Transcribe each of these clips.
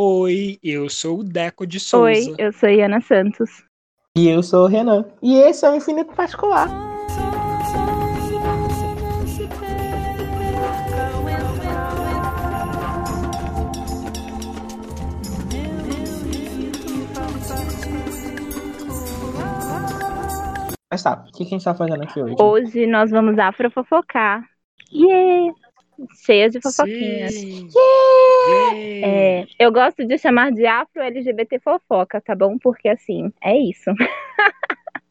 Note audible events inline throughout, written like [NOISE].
Oi, eu sou o Deco de Souza. Oi, eu sou Iana Santos. E eu sou o Renan. E esse é o Infinito Particular. Mas tá, o que, que a gente tá fazendo aqui hoje? Hoje nós vamos afrofofocar. Yeah! Cheia de fofoquinhas. Sim. É, eu gosto de chamar de afro-LGBT fofoca, tá bom? Porque assim, é isso. [LAUGHS]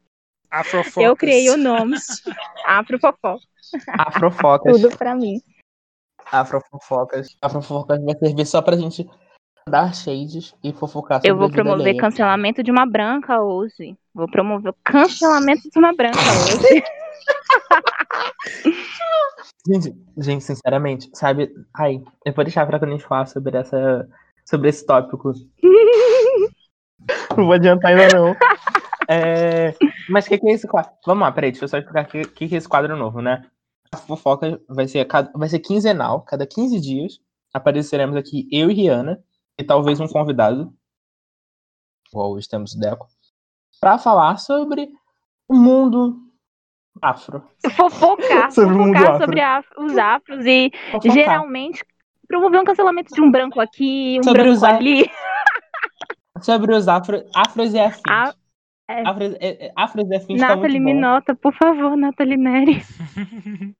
Afrofocas. Eu criei o nome [LAUGHS] afro-fofoca. Afrofocas. Tudo pra mim. Afrofofocas. Afrofofocas vai servir só pra gente dar shades e fofocar sobre Eu vou promover alheia. cancelamento de uma branca hoje. Vou promover o cancelamento de uma branca [LAUGHS] hoje. Gente, gente, sinceramente, sabe? Ai, eu vou deixar pra quando a gente falar sobre essa. sobre esse tópico. não vou adiantar ainda não. [LAUGHS] É, mas o que, que é esse quadro? Vamos lá, peraí, deixa eu só explicar o que, que, é esse quadro novo, né? A fofoca vai ser, cada- vai ser quinzenal, cada 15 dias apareceremos aqui eu e Rihanna, e talvez um convidado, igual hoje temos o Deco, pra falar sobre o mundo afro. Fofocar, [LAUGHS] Sobre o mundo fofocar afro. sobre af- os afros e Fofocar. geralmente promover um cancelamento de um branco aqui, um Sobre branco os a- ali. [LAUGHS] Sobre os afro, afros e afins. Ah, é. Afros, é, é, afros e afins tá muito Nathalie bom. Minota, por favor, Nathalie Neri. [LAUGHS]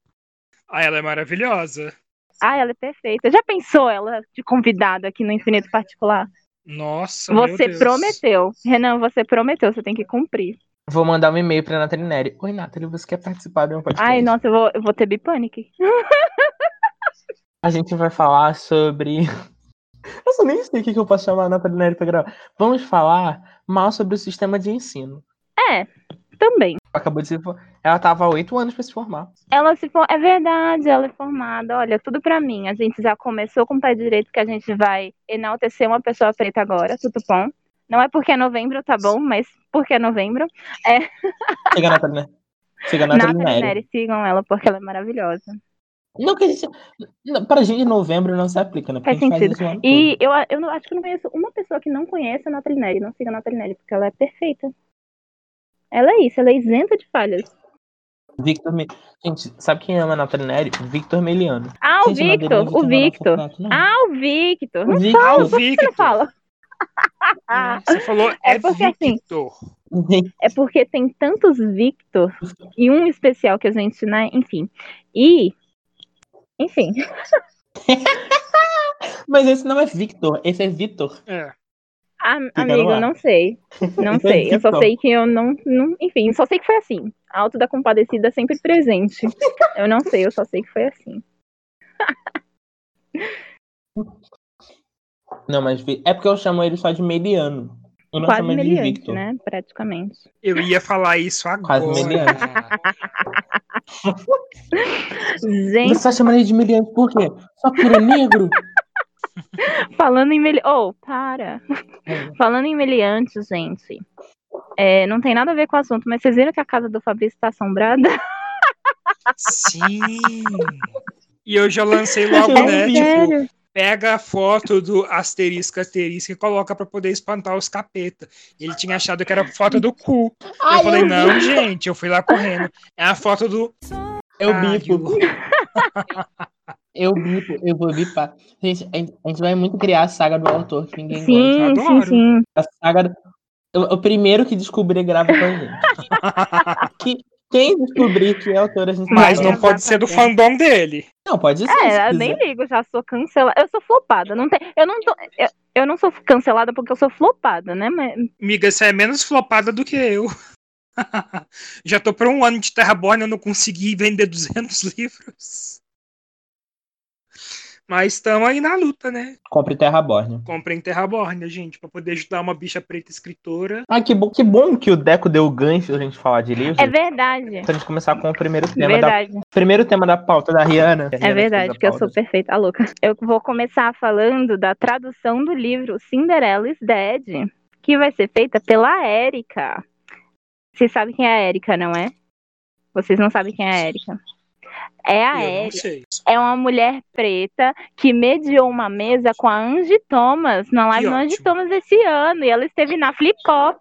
ah, ela é maravilhosa. Ah, ela é perfeita. Já pensou ela de convidada aqui no Infinito Particular? Nossa, meu Você Deus. prometeu. Renan, você prometeu, você tem que cumprir. Vou mandar um e-mail pra Nathalie Neri. Oi, Nathalie, você quer participar de um podcast? Ai, nossa, eu vou, eu vou ter bipânico. A gente vai falar sobre... [LAUGHS] Eu nem sei o que eu posso chamar a Nathalie Neri pra gravar. Vamos falar mal sobre o sistema de ensino. É, também. Acabou de se for... Ela tava há oito anos pra se formar. Ela se for... É verdade, ela é formada. Olha, tudo pra mim. A gente já começou com o pé direito que a gente vai enaltecer uma pessoa preta agora, tudo bom? Não é porque é novembro, tá bom? Mas porque é novembro. Siga a Nathalie Neri. Siga a Nathalie, Nathalie Neri. Sigam ela porque ela é maravilhosa. Não, que a gente... Não, pra gente, novembro não se aplica, né? Porque Faz a gente sentido. faz o E eu, eu não, acho que eu não conheço uma pessoa que não conhece a Nathalie Neri. Não siga a Nathalie Neri, porque ela é perfeita. Ela é isso, ela é isenta de falhas. Victor... Me... Gente, sabe quem ama a Nathalie Neri? Victor Meliano. Ah, o Gente, Victor, Victor o Victor. Ah, o Victor. O Não Victor. fala, Ah, o por que você Victor. não fala? Hum, Você falou, É é, porque, assim, Victor. É porque tem tantos Victor e um especial que a gente, né? Enfim. E. Enfim. [LAUGHS] Mas esse não é Victor, esse é Vitor. É. Ah, no amigo, não sei. Não é sei. Eu só Victor. sei que eu não, não. Enfim, só sei que foi assim. A Alto da Compadecida sempre presente. Eu não sei, eu só sei que foi assim. [LAUGHS] Não, mas é porque eu chamo ele só de Meliano. Eu não Quase chamo ele de Victor. né? Praticamente. Eu ia falar isso agora. Quase meliante. [LAUGHS] Gente, Você tá chamando ele de Meliante por quê? Só porque ele é negro? [LAUGHS] falando em meliante. Oh, para. Falando em meliante, gente. é, não tem nada a ver com o assunto, mas vocês viram que a casa do Fabrício tá assombrada? Sim. E eu já lancei logo, Eu né? vi. Tipo, Sério? Pega a foto do asterisco, asterisco e coloca pra poder espantar os capeta. Ele tinha achado que era foto do cu. eu falei, não, gente, eu fui lá correndo. É a foto do. Eu bipo. [LAUGHS] Eu bipo, eu vou bipar. Gente, a gente a gente vai muito criar a saga do autor que ninguém gosta. Sim, sim, adoro. sim. A saga do... o, o primeiro que descobrir grava com a gente. [LAUGHS] Que, quem descobrir que é autor, a gente Mas não pode ser do fandom dele. Não, pode ser. se É, eu quiser. nem ligo, já sou cancelada. Eu sou flopada. Não tem, eu, não tô, eu, eu não sou cancelada porque eu sou flopada, né? Mas, Miga, você é menos flopada do que eu. [LAUGHS] Já tô por um ano de Terraborn, eu não consegui vender 200 [LAUGHS] livros. Mas estamos aí na luta, né? Compre Terraborn. Comprem Terraborn, gente, pra poder ajudar uma bicha preta escritora. Ah, que bom, que bom que o Deco deu o gancho da gente falar de livros. é verdade. Pra gente começar com o primeiro tema da Verdade. primeiro tema da pauta da Rihanna. É verdade, que eu sou perfeita, a louca. Eu vou começar falando da tradução do livro Cinderella is Dead, que vai ser feita pela Érica. Vocês sabem quem é a Érica, não é? Vocês não sabem quem é a Érica. É a não sei. É uma mulher preta que mediou uma mesa com a Angie Thomas na live do Angie. Thomas esse ano. E ela esteve na Flip Pop.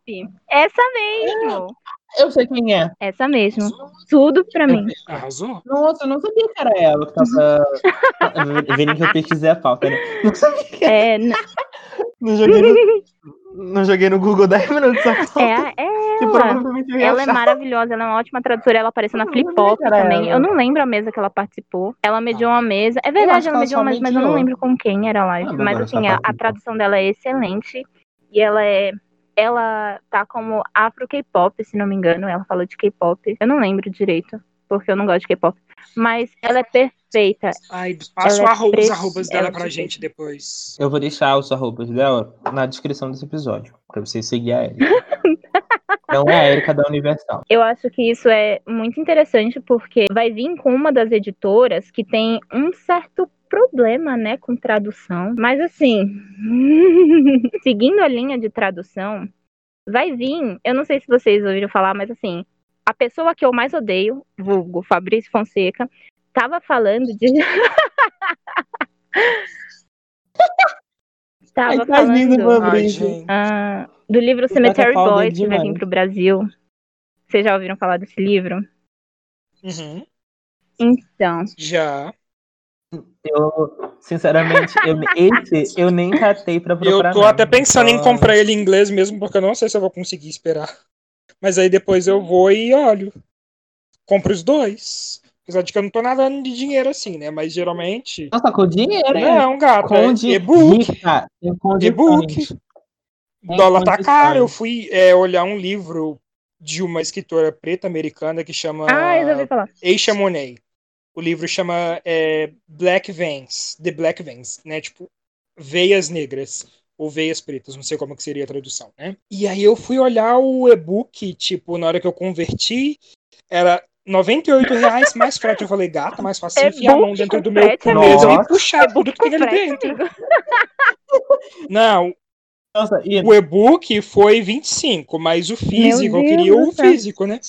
Essa mesmo. Eu sei quem é. Essa mesmo. Tudo pra mim. Arrasou? Nossa, eu não sabia que era ela que tava. Vendo que eu pesquisei a pauta, né? Não sabia que era. É, n- [LAUGHS] Não joguei no, [LAUGHS] não joguei no Google [LAUGHS] 10 minutos pauta. é, é que ela. Ela é maravilhosa, ela é uma ótima tradutora. Ela apareceu na Flip sabia Pop também. ela. Eu não lembro a mesa que ela participou. Ela mediou uma mesa. É verdade, ela ela mediou só uma mesa, mas eu não lembro com quem era a live. Ah, mas assim, só a, a participou. tradução dela é excelente. E ela é. Ela tá como Afro K-pop, se não me engano. Ela falou de K-pop. Eu não lembro direito, porque eu não gosto de K-pop. Mas ela é perfeita. Ai, passa Ela é o arro- os arrobas ela dela é pra perfeita. gente depois. Eu vou deixar os arrobas dela na descrição desse episódio, pra vocês seguirem a Erika. [LAUGHS] Não é a Erika da Universal. Eu acho que isso é muito interessante porque vai vir com uma das editoras que tem um certo problema, né, com tradução. Mas assim, [LAUGHS] seguindo a linha de tradução, vai vir, eu não sei se vocês ouviram falar, mas assim, a pessoa que eu mais odeio, vulgo Fabrício Fonseca, tava falando de [LAUGHS] Tava Ai, do falando gente. ah, do livro Você Cemetery Boys, que vai vir pro Brasil. Vocês já ouviram falar desse livro? Uhum. Então, Já. Eu, sinceramente, eu, esse eu nem catei pra Eu procurar. tô não. até pensando em comprar ele em inglês mesmo, porque eu não sei se eu vou conseguir esperar. Mas aí depois eu vou e olho. Compro os dois. Apesar de que eu não tô nadando de dinheiro assim, né? Mas geralmente. Nossa, com dinheiro, hein? Não, gato. Com É e-book. Rica. E-book. Tem dólar tá caro. Eu fui é, olhar um livro de uma escritora preta americana que chama ah, eu já ouvi falar. Aisha Monet. O livro chama é, Black Veins, The Black Veins, né? Tipo, veias negras ou veias pretas, não sei como que seria a tradução, né? E aí eu fui olhar o e-book, tipo, na hora que eu converti, era 98 reais mais frete. Eu falei, gata, mais fácil enfiar a mão dentro do meu frete, cu mesmo amigo. e puxar tudo que tem ali dentro. amigo. [LAUGHS] Não, Nossa, e o e-book foi 25, mas o físico, eu queria o físico, né?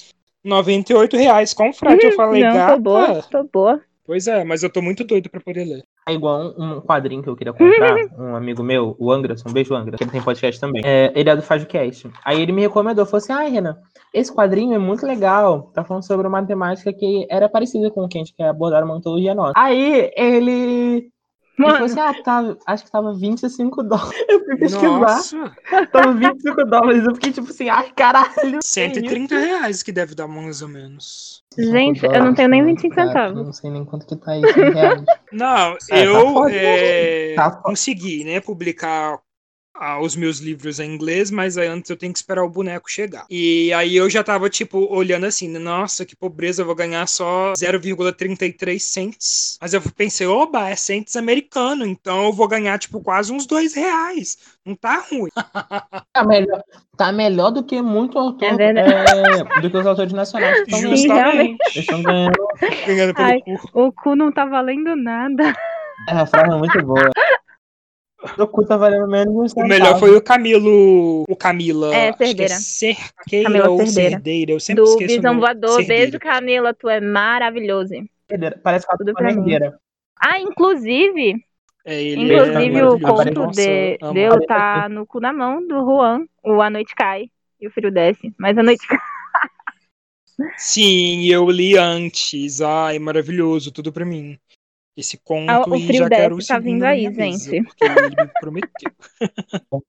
98 reais com frete. Eu falei, Não, gata. tô boa, tô boa. Pois é, mas eu tô muito doido pra poder ler. É igual um, um quadrinho que eu queria comprar, [LAUGHS] um amigo meu, o Angerson, um beijo Angra, que ele tem podcast também. É, ele é do FajoCast. Aí ele me recomendou, falou assim, ah, Renan, esse quadrinho é muito legal, tá falando sobre uma temática que era parecida com o que a gente quer abordar uma antologia nossa. Aí ele... Mano, assim, ah, tá, acho que tava 25 dólares. [LAUGHS] Eu fui pesquisar, Nossa, tava 25 dólares. Eu fiquei tipo assim, ai, caralho. 130 reais que deve dar mais ou menos. Gente, eu não tenho nem 25 Cara, centavos. eu Não sei nem quanto que tá reais. Não, É, tá eu é, Tá foda. consegui, né, publicar ah, os meus livros em inglês, mas aí antes eu tenho que esperar o boneco chegar. E aí eu já tava, tipo, olhando assim, nossa, que pobreza, eu vou ganhar só 0,33 cents. Mas eu pensei, oba, é cents americano, então eu vou ganhar, tipo, quase uns dois reais. Não tá ruim. [LAUGHS] Tá melhor, tá melhor do que muito autor, É verdade. é, do que os autores nacionais que estão ganhando. Sim, Justamente. Eles estão ganhando. Ganhando pelo Ai. cu. O cu não tá valendo nada. É, a frase é muito boa. O cu tá valendo menos de um O centavo. melhor foi o Camilo. O Camila. É, que Cerdeira. Cerqueira Camila ou Cerdeira. Cerdeira. Eu sempre Do esqueço. o Visão. Voador. Cerdeira. Beijo, Camila, tu é maravilhoso. Parece que Tudo pra tá mim. Ah, inclusive, É, ele inclusive é o conto Nossa, de, amo. dele tá no cu na mão do Juan. O A Noite Cai e o Frio Desce. Mas a noite cai. Sim, eu li antes. Ai, maravilhoso, tudo pra mim. Esse conto Ah, o e já quero o tá vindo aí, mesa, gente. porque ele me prometeu. [LAUGHS]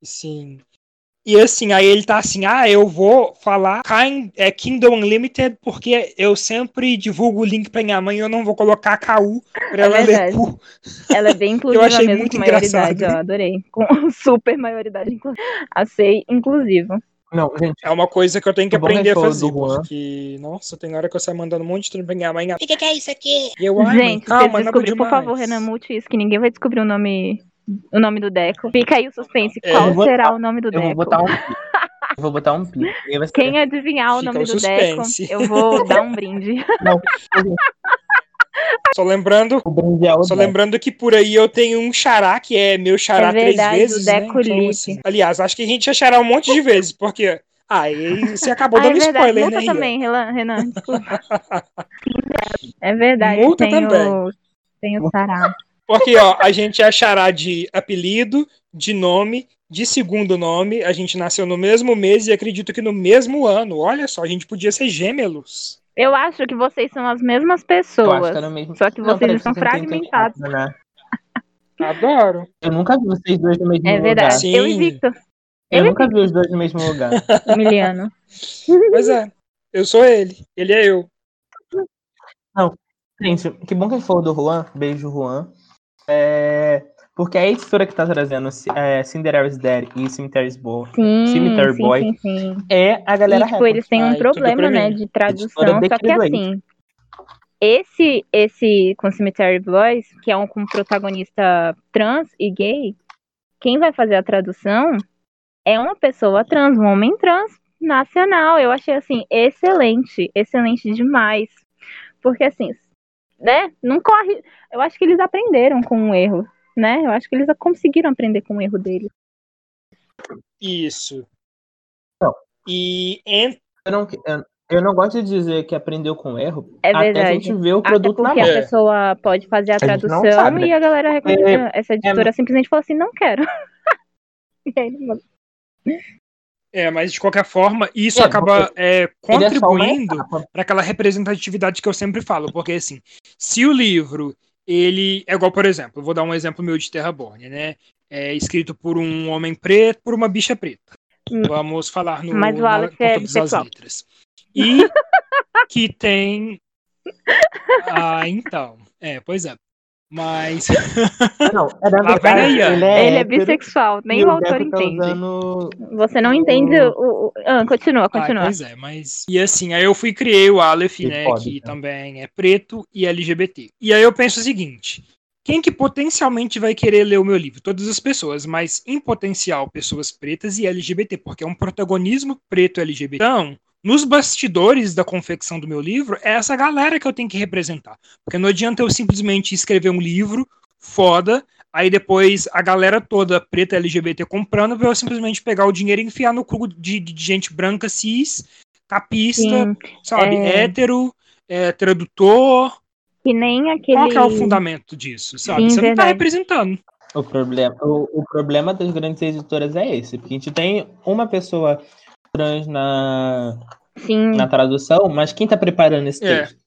Sim. E assim, aí ele tá assim, ah, eu vou falar Kind, é, Kindle Unlimited porque eu sempre divulgo o link pra minha mãe e eu não vou colocar KU pra ela ler verdade. cu. Ela é [LAUGHS] bem inclusiva achei mesmo muito com maioridade, engraçado. ó, adorei. Com [LAUGHS] super maioridade, inclusive. Achei inclusivo. Não, gente, É uma coisa que eu tenho que é aprender a fazer, porque, nossa, tem hora que eu saio mandando um monte de trem pra minha mãe. O que, que é isso aqui? E eu, ai, mãe, Gente, calma, vocês descobrir, por favor, Renan, mute isso, que ninguém vai descobrir o nome, o nome do Deco. Fica aí o suspense. É. Qual vou será botar- o nome do eu vou Deco? botar um. [LAUGHS] Eu vou botar um pi. Quem adivinhar o Fica nome o do Deco, eu vou [LAUGHS] dar um brinde. Só lembrando, é só lembrando que por aí eu tenho um xará, que é meu xará É verdade, três vezes, o né? Deco Então, Lick. assim, aliás, acho que a gente já xará um monte de vezes, porque Aí você acabou Ah, é dando verdade. spoiler, Multa né, também, Renan. Desculpa. [LAUGHS] é verdade. Multa tem também. O, tem o sarado. Porque, ó, a gente achará de apelido, de nome, de segundo nome. A gente nasceu no mesmo mês e acredito que no mesmo ano. Olha só, a gente podia ser gêmeos. Eu acho que vocês são as mesmas Eu pessoas. acho que era mesmo. Só que Não, vocês peraí, estão fragmentados. 34, né? [LAUGHS] Adoro. Eu nunca vi vocês dois no mesmo É lugar. verdade. Sim. Eu e Victor, Eu nunca vi os dois no mesmo lugar. [LAUGHS] Emiliano. Pois é. Eu sou ele. Ele é eu. Gente, que bom que ele falou do Juan. Beijo, Juan. É, Porque a editora que tá trazendo é, Cinderella's Dead e Cemetery's Boy Sim, Cemetery sim, Boy. sim, é a E, galera tipo, Record. eles têm um problema, né, de tradução. Só que assim, esse, esse com Cemetery Boys, que é um com protagonista trans e gay, quem vai fazer a tradução é uma pessoa trans, um homem trans nacional. Eu achei, assim, excelente, excelente demais. Porque, assim, né, não corre... Eu acho que eles aprenderam com o erro, né? Eu acho que eles conseguiram aprender com o erro deles. Isso. Não. E en- Eu não, eu, não gosto de dizer que aprendeu com erro É até a verdade. gente ver o Até produto na porque mão. a É. pessoa pode fazer a A tradução sabe, né? e a galera recomenda. É, essa editora simplesmente falou assim, não quero. [LAUGHS] E aí, não- é, mas de qualquer forma, isso É, acaba é, é contribuindo para aquela representatividade que eu sempre falo, porque assim, se o livro ele é igual, por exemplo, vou dar um exemplo meu de Terraborn, né? É escrito por um homem preto, por uma bicha preta. Hum. Vamos falar no Mas o na- Alex com é todas as bissexual. letras. E [LAUGHS] que tem [LAUGHS] Ah, então. É, pois é. Mas Não, é vem verdade, ele é, Ele é hétero, bissexual, nem o autor tá entende. usando- Você não entende o. o- Ah, continua, Ah, continua. pois é, mas. E assim, aí eu fui e criei o Aleph, Que né? foda, que cara. também é preto e LGBT. E aí eu penso o seguinte: quem que potencialmente vai querer ler o meu livro? Todas as pessoas, mas em potencial, pessoas pretas e LGBT, porque é um protagonismo preto LGBT. Então, nos bastidores da confecção do meu livro, é essa galera que eu tenho que representar. Porque não adianta eu simplesmente escrever um livro foda. Aí depois a galera toda preta LGBT comprando, pra eu simplesmente pegar o dinheiro e enfiar no cu de, de gente branca, cis, capista, Sim, sabe? é. Hétero, é, tradutor. que nem aquele. Qual que é o fundamento disso, sabe? Sim, Você não tá verdade. representando. O problema, o, o problema das grandes editoras é esse, porque a gente tem uma pessoa trans na, Sim, na tradução, mas quem tá preparando esse É. texto?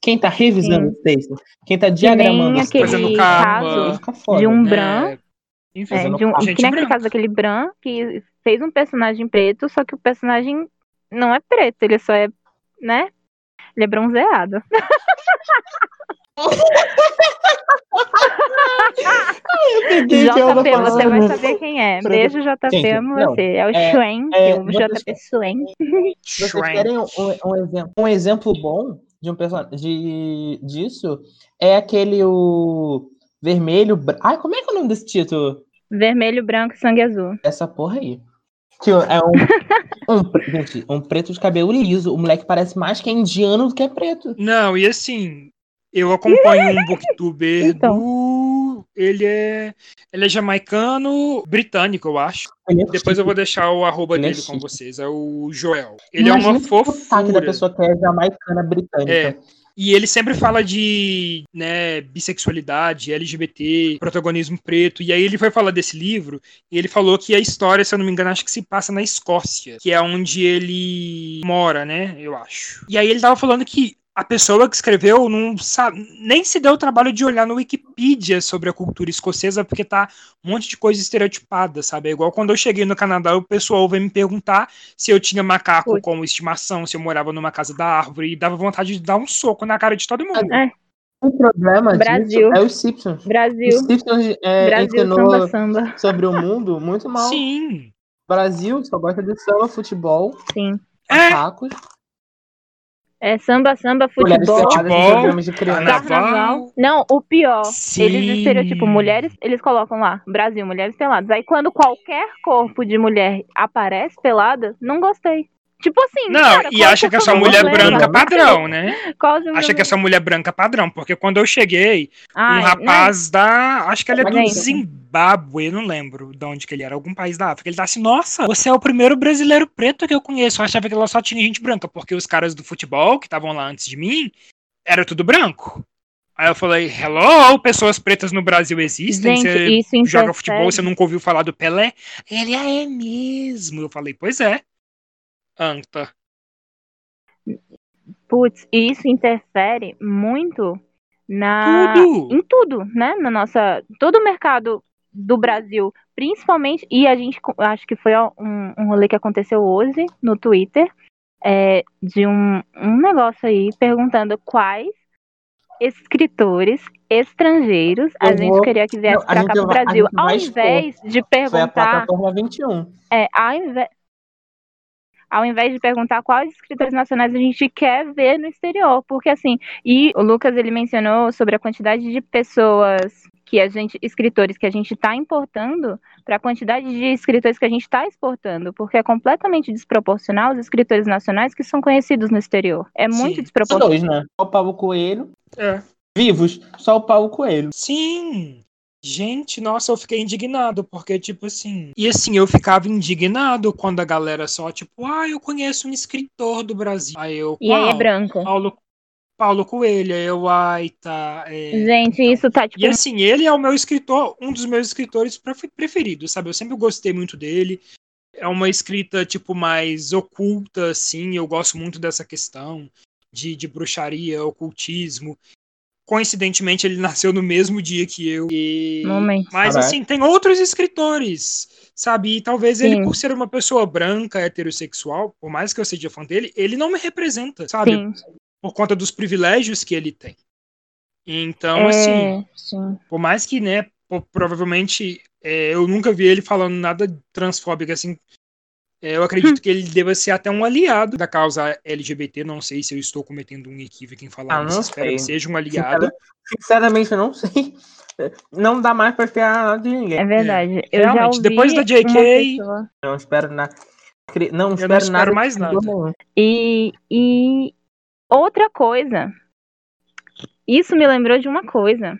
Quem tá revisando Sim. esse texto? Quem tá que nem diagramando esse aquele texto? Fazendo caso Fica foda. de um né? Bran. Enfim, É, de um, que nem aquele caso daquele Bran que fez um personagem preto, só que o personagem não é preto, ele só é, né? Ele é bronzeado. [LAUGHS] JP, você vai saber quem é. Beijo, JP, amo não, você. É o é- Schwen, é, o JP Schwen. Vocês querem um, um exemplo, um exemplo bom de um personagem de, disso? É aquele o vermelho. Ai, como é que é o nome desse título? Vermelho, branco e sangue azul. Essa porra aí. Que é um, um, gente, um preto de cabelo liso. O moleque parece mais que é indiano do que é preto. Não, e assim, eu acompanho um booktuber [LAUGHS] Então. do. Ele é. Ele é jamaicano, britânico, eu acho. É Depois eu vou deixar o arroba Ele é dele com chique. vocês. É o Joel. Ele Imagina é uma o sotaque da fofura. pessoa que é jamaicana britânica. É. E ele sempre fala de né, bissexualidade, LGBT, protagonismo preto. E aí ele foi falar desse livro e ele falou que a história, se eu não me engano, acho que se passa na Escócia, que é onde ele mora, né? Eu acho. E aí ele tava falando que a pessoa que escreveu não sabe, nem se deu o trabalho de olhar no Wikipedia sobre a cultura escocesa, porque tá um monte de coisa estereotipada, sabe? É igual quando eu cheguei no Canadá, o pessoal veio me perguntar se eu tinha macaco como estimação, se eu morava numa casa da árvore, e dava vontade de dar um soco na cara de todo mundo. É, O problema Brasil. disso é os Simpsons. Brasil. Os Simpsons é, Brasil, ensinou samba, samba. sobre o mundo muito mal. Sim. Brasil só gosta de samba, futebol, Sim. É, macacos, É samba, samba, mulheres futebol. futebol, de criança. Carnaval. Não, o pior. Sim. Eles estereotipam mulheres, eles colocam lá, Brasil, mulheres peladas. Aí quando qualquer corpo de mulher aparece pelada, não gostei. Tipo assim, Não, cara, e acha que é só mulher problema? branca padrão, né? Seu Acha que é só mulher branca padrão, porque quando eu cheguei, Ai, um rapaz da. Acho que ele é do. Zimbábue, não lembro de onde que ele era, algum país da África. Ele tá assim, nossa, você é o primeiro brasileiro preto que eu conheço. Eu achava que lá só tinha gente branca, porque os caras do futebol que estavam lá antes de mim era tudo branco. Aí eu falei, hello, pessoas pretas no Brasil existem? Gente, você joga interfere. futebol, você nunca ouviu falar do Pelé? Ele "Ah, é mesmo. Eu falei, pois é. Anta. Putz, e isso interfere muito na Tudo. em tudo, né? Na nossa todo o mercado do Brasil, principalmente e a gente acho que foi um, um rolê que aconteceu hoje no Twitter é, de um, um negócio aí perguntando quais escritores estrangeiros a gente vou- queria que viesse para cá pro Brasil, ao invés de Foi a perguntar plataforma 21. é, ao invés, ao invés de perguntar quais escritores nacionais a gente quer ver no exterior, porque assim, e o Lucas ele mencionou sobre a quantidade de pessoas que a gente, escritores que a gente está importando para a quantidade de escritores que a gente está exportando, porque é completamente desproporcional os escritores nacionais que são conhecidos no exterior. É muito Sim. desproporcional. Dois, né? Só o Paulo Coelho. É. Vivos, só o Paulo Coelho. Sim. Gente, nossa, eu fiquei indignado, porque, tipo assim. E assim, eu ficava indignado quando a galera só, tipo, ah, eu conheço um escritor do Brasil. Aí eu. E aí é branco. Paulo, Paulo Coelho, aí eu, ai, tá. é, Gente, então. isso tá tipo E assim, ele é o meu escritor, um dos meus escritores pref- preferidos, sabe? Eu sempre gostei muito dele. É uma escrita, tipo, mais oculta, assim. Eu gosto muito dessa questão de, de bruxaria, ocultismo. Coincidentemente, ele nasceu no mesmo dia que eu. E... Momento. Mas, Caraca. assim, tem outros escritores, sabe? E talvez ele, Sim. por ser uma pessoa branca, heterossexual, por mais que eu seja fã dele, ele não me representa, sabe? sim. Por conta dos privilégios que ele tem. Então, assim, É, sim. por mais que, né, provavelmente é, eu nunca vi ele falando nada transfóbico, assim. É, eu acredito Hum. que ele deva ser até um aliado da causa LGBT. Não sei se eu estou cometendo um equívoco em falar Ah, Espero sei. que seja um aliado. Sincera- Sinceramente, eu não sei. [LAUGHS] Não dá mais pra esperar nada de ninguém. É verdade. Eu já Realmente, ouvi depois da JK, Não espero nada. Não Eu espero, não espero nada mais nada. E, e outra coisa, isso me lembrou de uma coisa.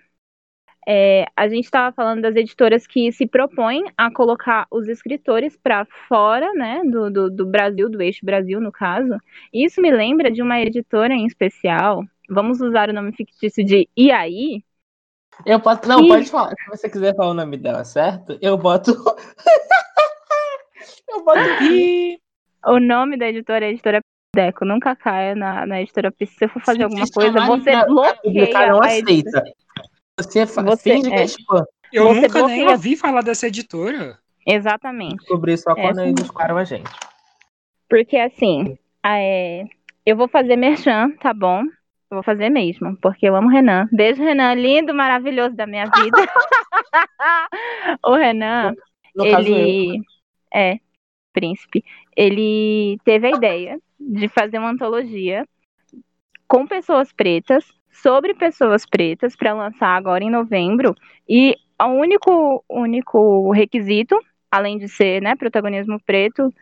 É, a gente estava falando das editoras que se propõem a colocar os escritores para fora, né, do, do, do Brasil, do eixo Brasil, no caso. Isso me lembra de uma editora em especial. Vamos usar o nome fictício de aí? Eu posso. Não, pode falar. Se você quiser falar o nome dela, certo? Eu boto. [LAUGHS] eu boto. E O nome da editora é Editora Deco. Nunca caia na, na editora P. Se eu for fazer alguma coisa, você bloqueia não a editora. Aceita. Você, fa- Você- finge que é. é spam. eu Você nunca nem bloqueia- ouvi falar dessa editora. Exatamente. Descobri só quando Essa- eles disparam a gente. Porque assim, é, eu vou fazer merchan, tá bom? Eu vou fazer mesmo, porque eu amo o Renan. Beijo, Renan, lindo, maravilhoso da minha vida. [LAUGHS] o Renan, No caso, eu. ele é príncipe. Ele teve a ideia de fazer uma antologia com pessoas pretas, sobre pessoas pretas, para lançar agora em novembro. E o único, único requisito, além de ser né, protagonismo preto,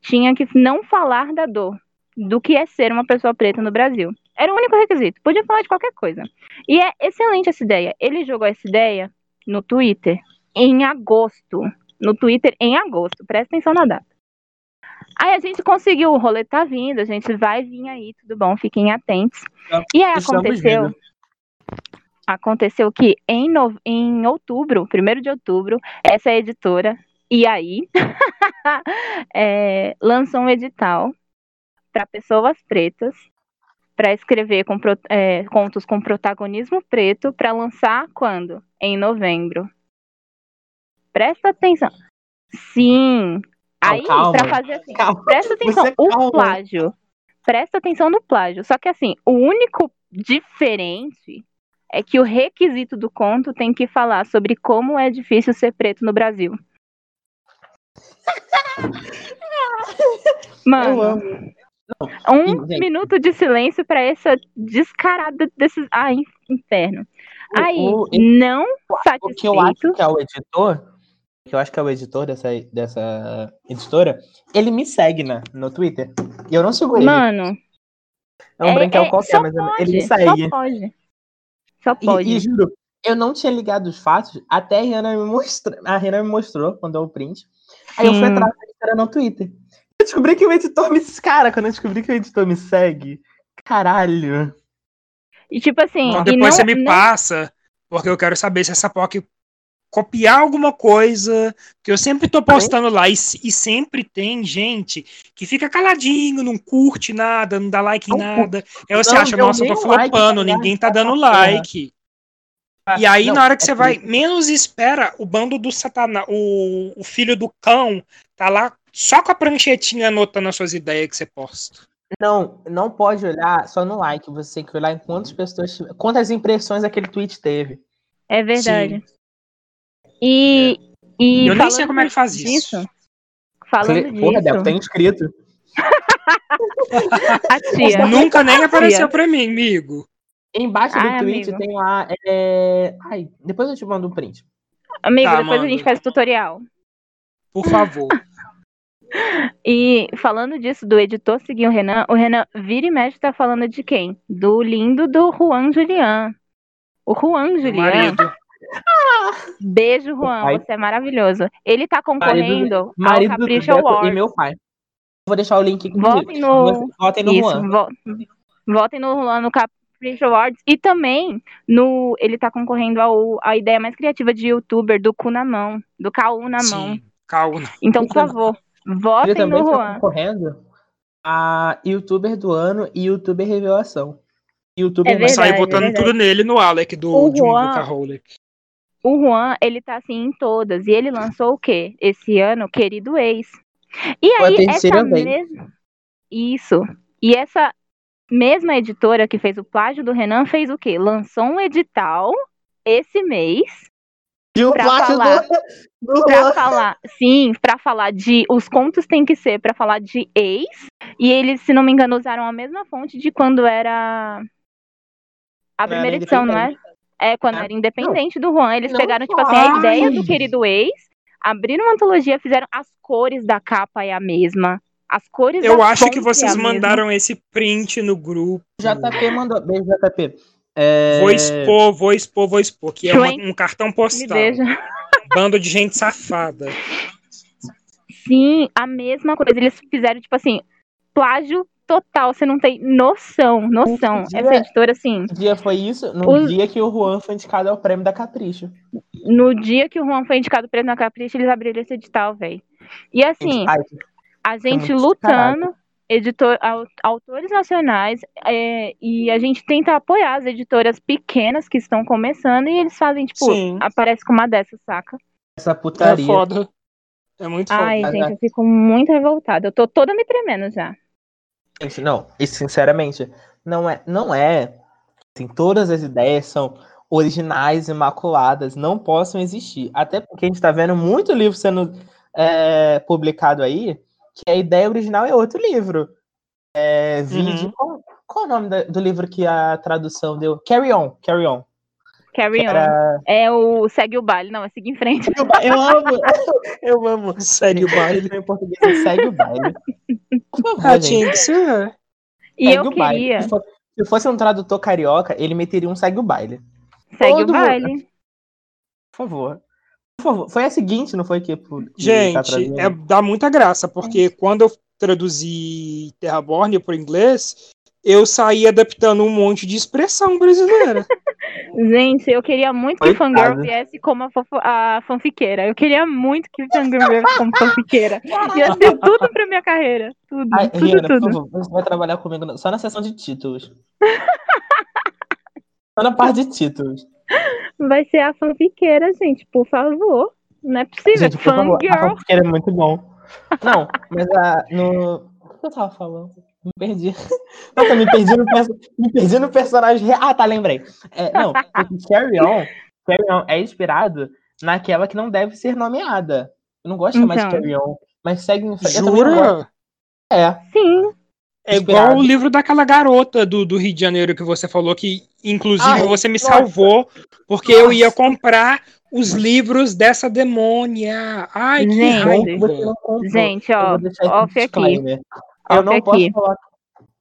tinha que não falar da dor, do que é ser uma pessoa preta no Brasil. Era o único requisito. Podia falar de qualquer coisa. E é excelente essa ideia. Ele jogou essa ideia no Twitter em agosto. No Twitter em agosto. Presta atenção na data. Aí a gente conseguiu, o rolê tá vindo, a gente vai vir aí, tudo bom, fiquem atentos. E aí aconteceu, aconteceu que em, no, em outubro, primeiro de outubro, essa editora, e aí, [LAUGHS] é, lançou um edital para pessoas pretas para escrever com é, contos com protagonismo preto para lançar quando? Em novembro. Presta atenção. Sim. Aí, calma. para fazer assim, Calma. presta atenção, o calma. plágio. Presta atenção no plágio. Só que assim, o único diferente é que o requisito do conto tem que falar sobre como é difícil ser preto no Brasil. [LAUGHS] Mano, um Gente. minuto de silêncio pra essa descarada desses. Ah, in- inferno. Aí, O- o- não O que eu acho satisfeito. que é o editor que eu acho que é o editor dessa, dessa editora, ele me segue na, no Twitter. E eu não sigo ele. Mano, É um é- branquel é- qualquer, só mas pode, ele me só segue. pode. Só E- pode. E, juro, eu não tinha ligado os fatos até a Rihanna me mostrou. A Rihanna me mostrou, mandou o print. Aí eu fui Sim. atrás da editora no Twitter. Eu descobri que o editor me. Cara, quando eu descobri que o editor me segue. Caralho. E tipo assim, Então e depois não, você me não- passa, porque eu quero saber se essa POC copiar alguma coisa, que eu sempre tô postando lá, e, e sempre tem gente que fica caladinho, não curte nada, não dá like em nada. Aí você Não acha, nossa, eu tô like, flopando, tá ligado? ninguém tá dando Essa porra. like. E aí, Não, na hora que é você vai, menos espera, o bando do satanás, o, o filho do cão, tá lá só com a pranchetinha anotando as suas ideias que você posta. Não, não pode olhar só no like. Você tem que olhar em quantas pessoas. Quantas impressões aquele tweet teve. É verdade. E, e E eu nem falando sei como é que faz isso. disso, falando Porra, disso, Del, tem inscrito. [LAUGHS] a tia. Nunca nem apareceu Tia. pra mim, amigo. Embaixo do Ai, tweet amigo. tem lá. é, Ai, depois eu te mando um print. Amigo, Tá, depois a manda. gente faz tutorial. Por favor. [LAUGHS] [LAUGHS] E falando disso, do editor seguir o Renan, o Renan vira e mexe tá falando de quem? Do lindo do Juan Julian. O Juan Julian. marido. Beijo, Juan. pai. Você é maravilhoso. Ele tá concorrendo ao Marido do Capricho Awards. e meu pai. Vou deixar o link aqui. Votem no- Vocês Votem no Isso, Juan. vo- votem no Juan no Capricho Awards e também no ele tá concorrendo ao a ideia mais criativa de youtuber do cu na mão, do KU na mão. Sim, calma. Então, por favor, Ele votem também no está Juan. concorrendo a youtuber do ano e youtuber revelação. Youtuber É mais- Sai verdade, botando verdade. tudo nele no Alec do O Juan- Holic. O Juan, ele tá assim em todas e ele lançou o quê? Esse ano, Querido Ex. E aí essa mesma Isso. E essa mesma editora que fez o plágio do Renan fez o quê? Lançou um edital esse mês E o pra plágio falar- do, do Pra falar, sim, pra falar de. Os contos tem que ser pra falar de ex. E eles, se não me engano, usaram a mesma fonte de quando era a primeira edição, não é? É, quando É. era independente do Juan. Eles Não pegaram, tipo assim, a ideia do querido ex, abriram uma antologia, fizeram as cores da capa é a mesma. As cores Eu acho que vocês é a mesma. mandaram esse print no grupo. JP mandou. Beijo, JP. É... Vou expor, vou expor, vou expor. Que é uma- um cartão Me postal. beija. Bando de gente safada. Sim, a mesma coisa. Eles fizeram, tipo assim, plágio total. Você não tem noção, noção. dia- Essa editora, assim, Que dia foi isso? No Os- dia que o Juan foi indicado ao prêmio da Capricho. no dia que o Juan foi indicado preso na Capricha, eles abriram esse edital, velho. E assim, Ai, a gente lutando, editor, au- autores nacionais, é, e a gente tenta apoiar as editoras pequenas que estão começando, e eles fazem, tipo, Sim. aparece com uma dessas, saca? essa É putaria. foda. É muito foda. Ai, gente, é- eu fico muito revoltada. Eu tô toda me tremendo já. Gente, não, e sinceramente, não é, não é, assim, todas as ideias são originais, imaculadas, não possam existir. Até porque a gente tá vendo muito livro sendo é, publicado aí, que a ideia original é outro livro. É, vídeo, Uhum. qual, qual o nome da- do livro que a tradução deu? Carry On, Carry On. Carry on. É o Segue o Baile. Não, é Seguir em Frente. Eu, eu amo, [LAUGHS] eu amo. Segue o baile. Em português, é segue o baile. Por favor, Ah, gente. tinha que ser. E Segue eu o queria. Se fo- Se fosse um tradutor carioca, ele meteria um segue o baile. Segue todo o mundo- baile. Por favor. Por favor. Foi a seguinte, não foi que, que tá Gente, trazendo? é, dá muita graça, porque quando eu traduzi Terraborn para inglês, eu saí adaptando um monte de expressão brasileira. [LAUGHS] Gente, eu queria muito que o Coitado. Fangirl viesse como a, fofo- a fanfiqueira. Eu queria muito que o Fangirl viesse como fanfiqueira. Ia ser tudo pra minha carreira. Tudo, Ai, tudo, Rihanna, por tudo. favor, você vai trabalhar comigo só na seção de títulos. [LAUGHS] só na parte de títulos. Vai ser a fanfiqueira, gente, por favor. Não é possível. Gente, por favor, a Fangirl. fanfiqueira é muito bom. Não, mas a, no... O que eu tava falando? Me perdi. [LAUGHS] Nossa, me perdi no, perso- me perdi no personagem. re- Ah, tá, lembrei. É, não, porque Carry On, Carry On é inspirado naquela que não deve ser nomeada. Eu não gosto de chamar de Então. Carry On, mas segue em frente. Jura? É, Sim. É Inspirado. igual o livro daquela garota do, do Rio de Janeiro que você falou que, inclusive, Ai, você me nossa. salvou porque eu ia comprar os livros dessa demônia. Ai, que Gente, raiva. Gente, ó, off aqui. Eu não aqui. posso falar.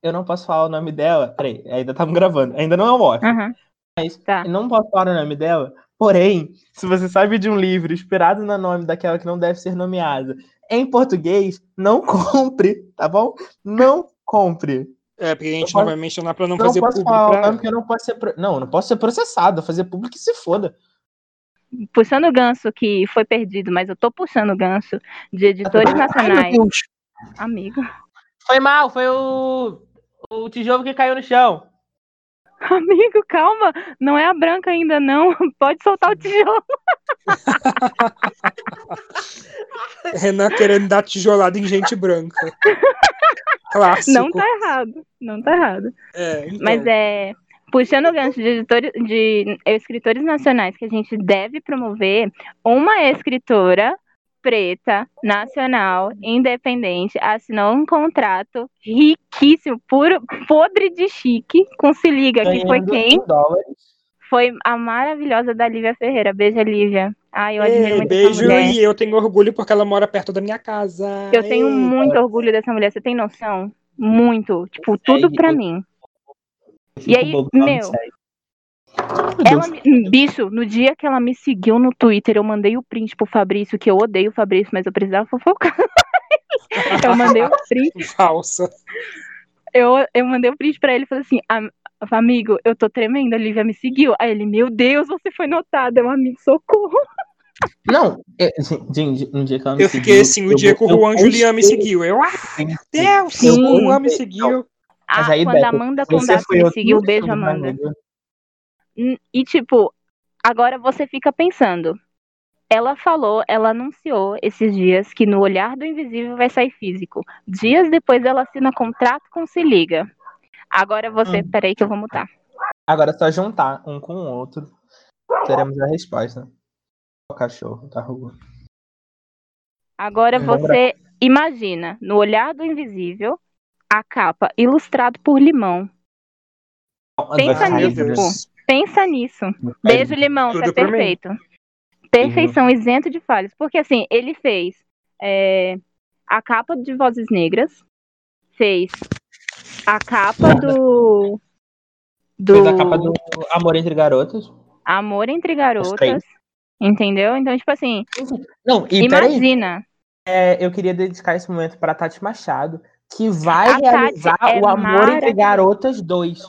Eu não posso falar o nome dela. Peraí, ainda estamos gravando. Ainda não é o off. Aham. Mas Tá. eu não posso falar o nome dela. Porém, se você sabe de um livro inspirado no nome daquela que não deve ser nomeada em português, não compre, tá bom? Não compre. É, porque a gente não posso- vai mencionar pra não Não fazer posso público falar o pra eu não posso ser. pro- Não, eu não posso ser processado. Fazer público que se foda. Puxando o ganso que foi perdido, mas eu tô puxando o ganso de editores nacionais. Amigo. Foi mal, foi o. O tijolo que caiu no chão. Amigo, calma. Não é a branca ainda, não. [LAUGHS] Pode soltar o tijolo. [LAUGHS] Renan querendo dar tijolada em gente branca. [LAUGHS] Clássico. Não tá errado. Não tá errado. É, então. Mas é. Puxando o gancho de editores, de escritores nacionais que a gente deve promover, uma escritora preta, nacional, independente, assinou um contrato riquíssimo, puro, podre de chique, com Se Liga, que foi quem? Foi a maravilhosa da Lívia Ferreira. Beijo, Lívia. Ai, eu admiro Ei, muito essa beijo mulher. e eu tenho orgulho porque ela mora perto da minha casa. Eu tenho Ei. muito orgulho dessa mulher, você tem noção? Muito. Tipo, tudo pra eu- mim. E aí, meu. Ela me- bicho, no dia que ela me seguiu no Twitter, eu mandei o print pro Fabrício, que eu odeio o Fabrício, mas eu precisava fofocar. [LAUGHS] eu mandei o print, Falsa. eu, eu mandei o print pra ele e falei assim: "Am- amigo, eu tô tremendo, a Lívia me seguiu. Aí ele, meu Deus, você foi notada, eu amigo, socorro. Não, eu, gente, um dia que ela me Eu fiquei seguiu, assim, o dia que o Juan Julian me seguiu. Eu, ah, Deus, Sim. o Juan me seguiu. Ah, Mas aí, quando Beto, a Amanda foi me seguiu, beijo, né, Amanda. E tipo, agora você fica pensando. Ela falou, ela anunciou esses dias que no Olhar do Invisível vai sair físico. Dias depois ela assina contrato com Se Liga. Agora você, Hum. peraí que eu vou mutar. Agora é só juntar um com o outro. Teremos a resposta. O cachorro da rua. Agora você imagina, no Olhar do Invisível, a capa ilustrado por Limão. Pensa nisso. Pensa nisso. Vai Beijo, Limão, você é por mim. perfeito. Perfeição, isento de falhas. Porque assim, ele fez é, a capa de Vozes Negras, fez a capa do. Do Fez a capa do Amor Entre Garotas. Amor entre. Garotas. Entendeu? Então, tipo assim, Não, imagina. é, eu queria dedicar esse momento pra Tati Machado, que vai A realizar é o Amor Entre. Garotas 2.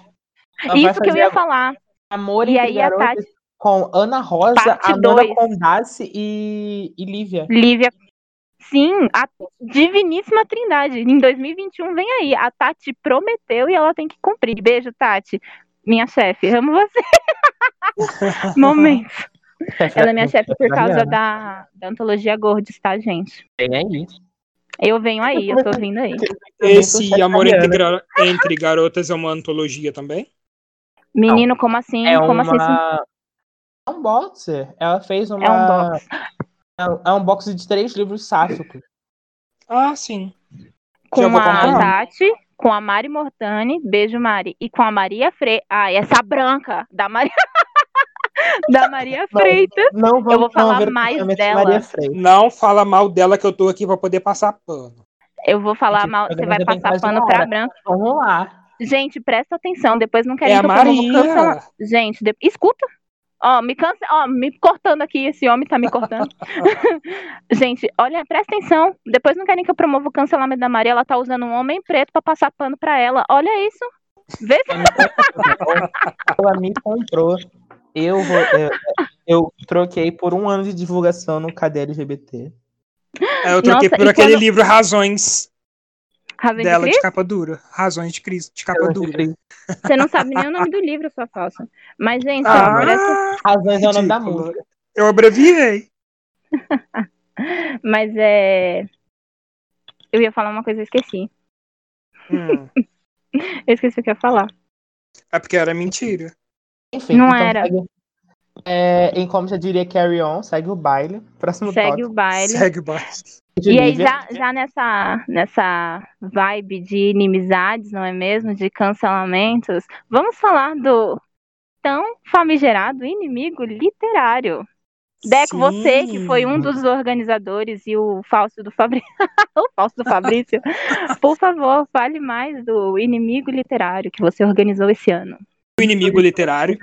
Ela Isso que eu ia falar. Amor E Entre aí a Garotas com Ana Rosa, Parte Amanda dois. Condassi e, e Lívia. Lívia. Sim, a diviníssima trindade. Em 2021 vem aí. A Tati prometeu e ela tem que cumprir. Beijo, Tati. Minha chefe, amo você. [LAUGHS] Momento. Ela é minha chefe por causa da, da antologia Gordes, tá, gente? Tem aí. Eu venho aí, eu tô vindo aí. Esse Amor entre, entre Garotas é uma antologia também? Menino, como assim? É como uma... assim? É um boxer. Ela fez uma... É um box. É- É um box de três livros sáficos. Ah, sim. Com vou a. Tati, com a Mari Mortani, beijo, Mari. E com a Maria Freitas. Ah, essa branca da Maria. [LAUGHS] da Maria Não. Freitas. Não vamos Eu vou falar promover o mais dela. Não fala mal dela que eu tô aqui pra poder passar pano. Eu vou falar mal. Você vai passar pano pra branca. Vamos lá. Gente, presta atenção. Depois não querem É que eu promovo Maria. cancela- Gente, de- escuta. Ó, me cansa, ó, me cortando aqui, esse homem tá me cortando. [LAUGHS] Gente, olha, presta atenção. Depois não querem que eu promova o cancelamento da Maria, ela tá usando um homem preto pra passar pano pra ela. Olha isso. Vê se [LAUGHS] Ela me comprou. Eu, vou, eu, eu troquei por um ano de divulgação no Cadê LGBT. É, eu troquei Nossa, por aquele quando- livro Razões De dela de Cristo? capa dura. Razões de Cristo de capa dura. Você não sabe nem o nome do livro, sua falsa. Mas, gente, Ah, olha só. Razões é o nome da música. Eu abreviei. [LAUGHS] Mas é. Eu ia falar uma coisa e esqueci. Hum. [LAUGHS] Eu esqueci o que eu ia falar. É porque era mentira. Enfim, Não então era. segue- é, em como já diria Carry On, segue o baile. Próximo Segue tópico. o baile. Segue o baile. De E aí, já, já nessa, nessa vibe de inimizades, não é mesmo? De cancelamentos, vamos falar do tão famigerado inimigo literário. Deco, Sim. você que foi um dos organizadores e o falso do Fabrício. [LAUGHS] o falso do Fabrício. Por favor, fale mais do inimigo literário que você organizou esse ano. O inimigo literário.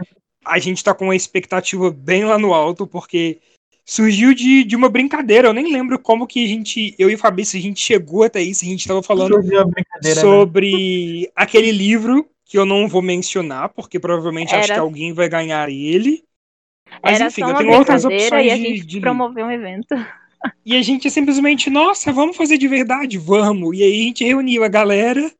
A gente tá com uma expectativa bem lá no alto, porque surgiu de, de uma brincadeira. Eu nem lembro como que a gente, eu e o Fabrício, a gente chegou até isso. A gente tava falando né? sobre aquele livro que eu não vou mencionar, porque provavelmente acho Era- que alguém vai ganhar ele. Mas Era enfim, só eu tenho outras opções e a de, gente de livro. promoveu um evento. E a gente simplesmente, nossa, vamos fazer de verdade? Vamos. E aí a gente reuniu a galera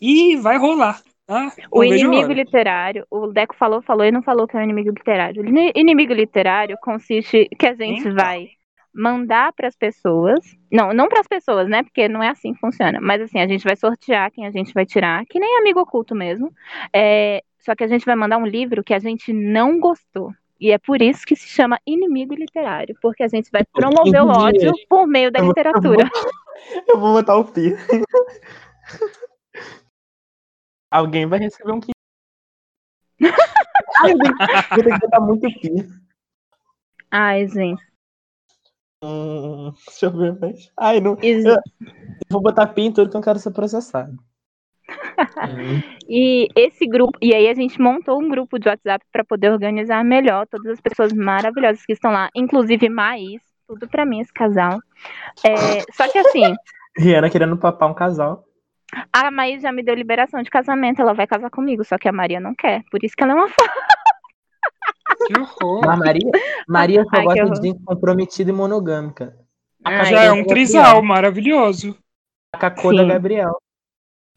e vai rolar. Tá? O inimigo literário, o Deco falou, falou e não falou que é o inimigo literário. O ini- inimigo literário consiste que a gente Então. vai mandar para as pessoas, não, não para as pessoas, né? Porque não é assim que funciona. Mas assim, a gente vai sortear quem a gente vai tirar, que nem amigo oculto mesmo. É, só que a gente vai mandar um livro que a gente não gostou. E é por isso que se chama inimigo literário, porque a gente vai promover o ódio por meio da Eu vou- literatura. Eu vou botar o pi. [LAUGHS] Alguém vai receber um pi. [LAUGHS] Ai, eu tenho- eu que botar muito pi. Ai, gente. Hum, deixa eu ver mais. Ai, não. Is- Eu vou botar pi em tudo que eu quero ser processado. Hum, [LAUGHS] E esse grupo, e aí a gente montou um grupo de WhatsApp para poder organizar melhor todas as pessoas maravilhosas que estão lá, inclusive Maís, tudo pra mim esse casal. É, só que assim, Rihanna querendo papar um casal. A Maís já me deu liberação de casamento, ela vai casar comigo, só que a Maria não quer, por isso que ela é uma [LAUGHS] fã. Que horror. Mas Maria, Maria só Ai, gosta de gente comprometida e monogâmica. A Ai, Cacô Já é um trisal maravilhoso. A Cacô da. Gabriel.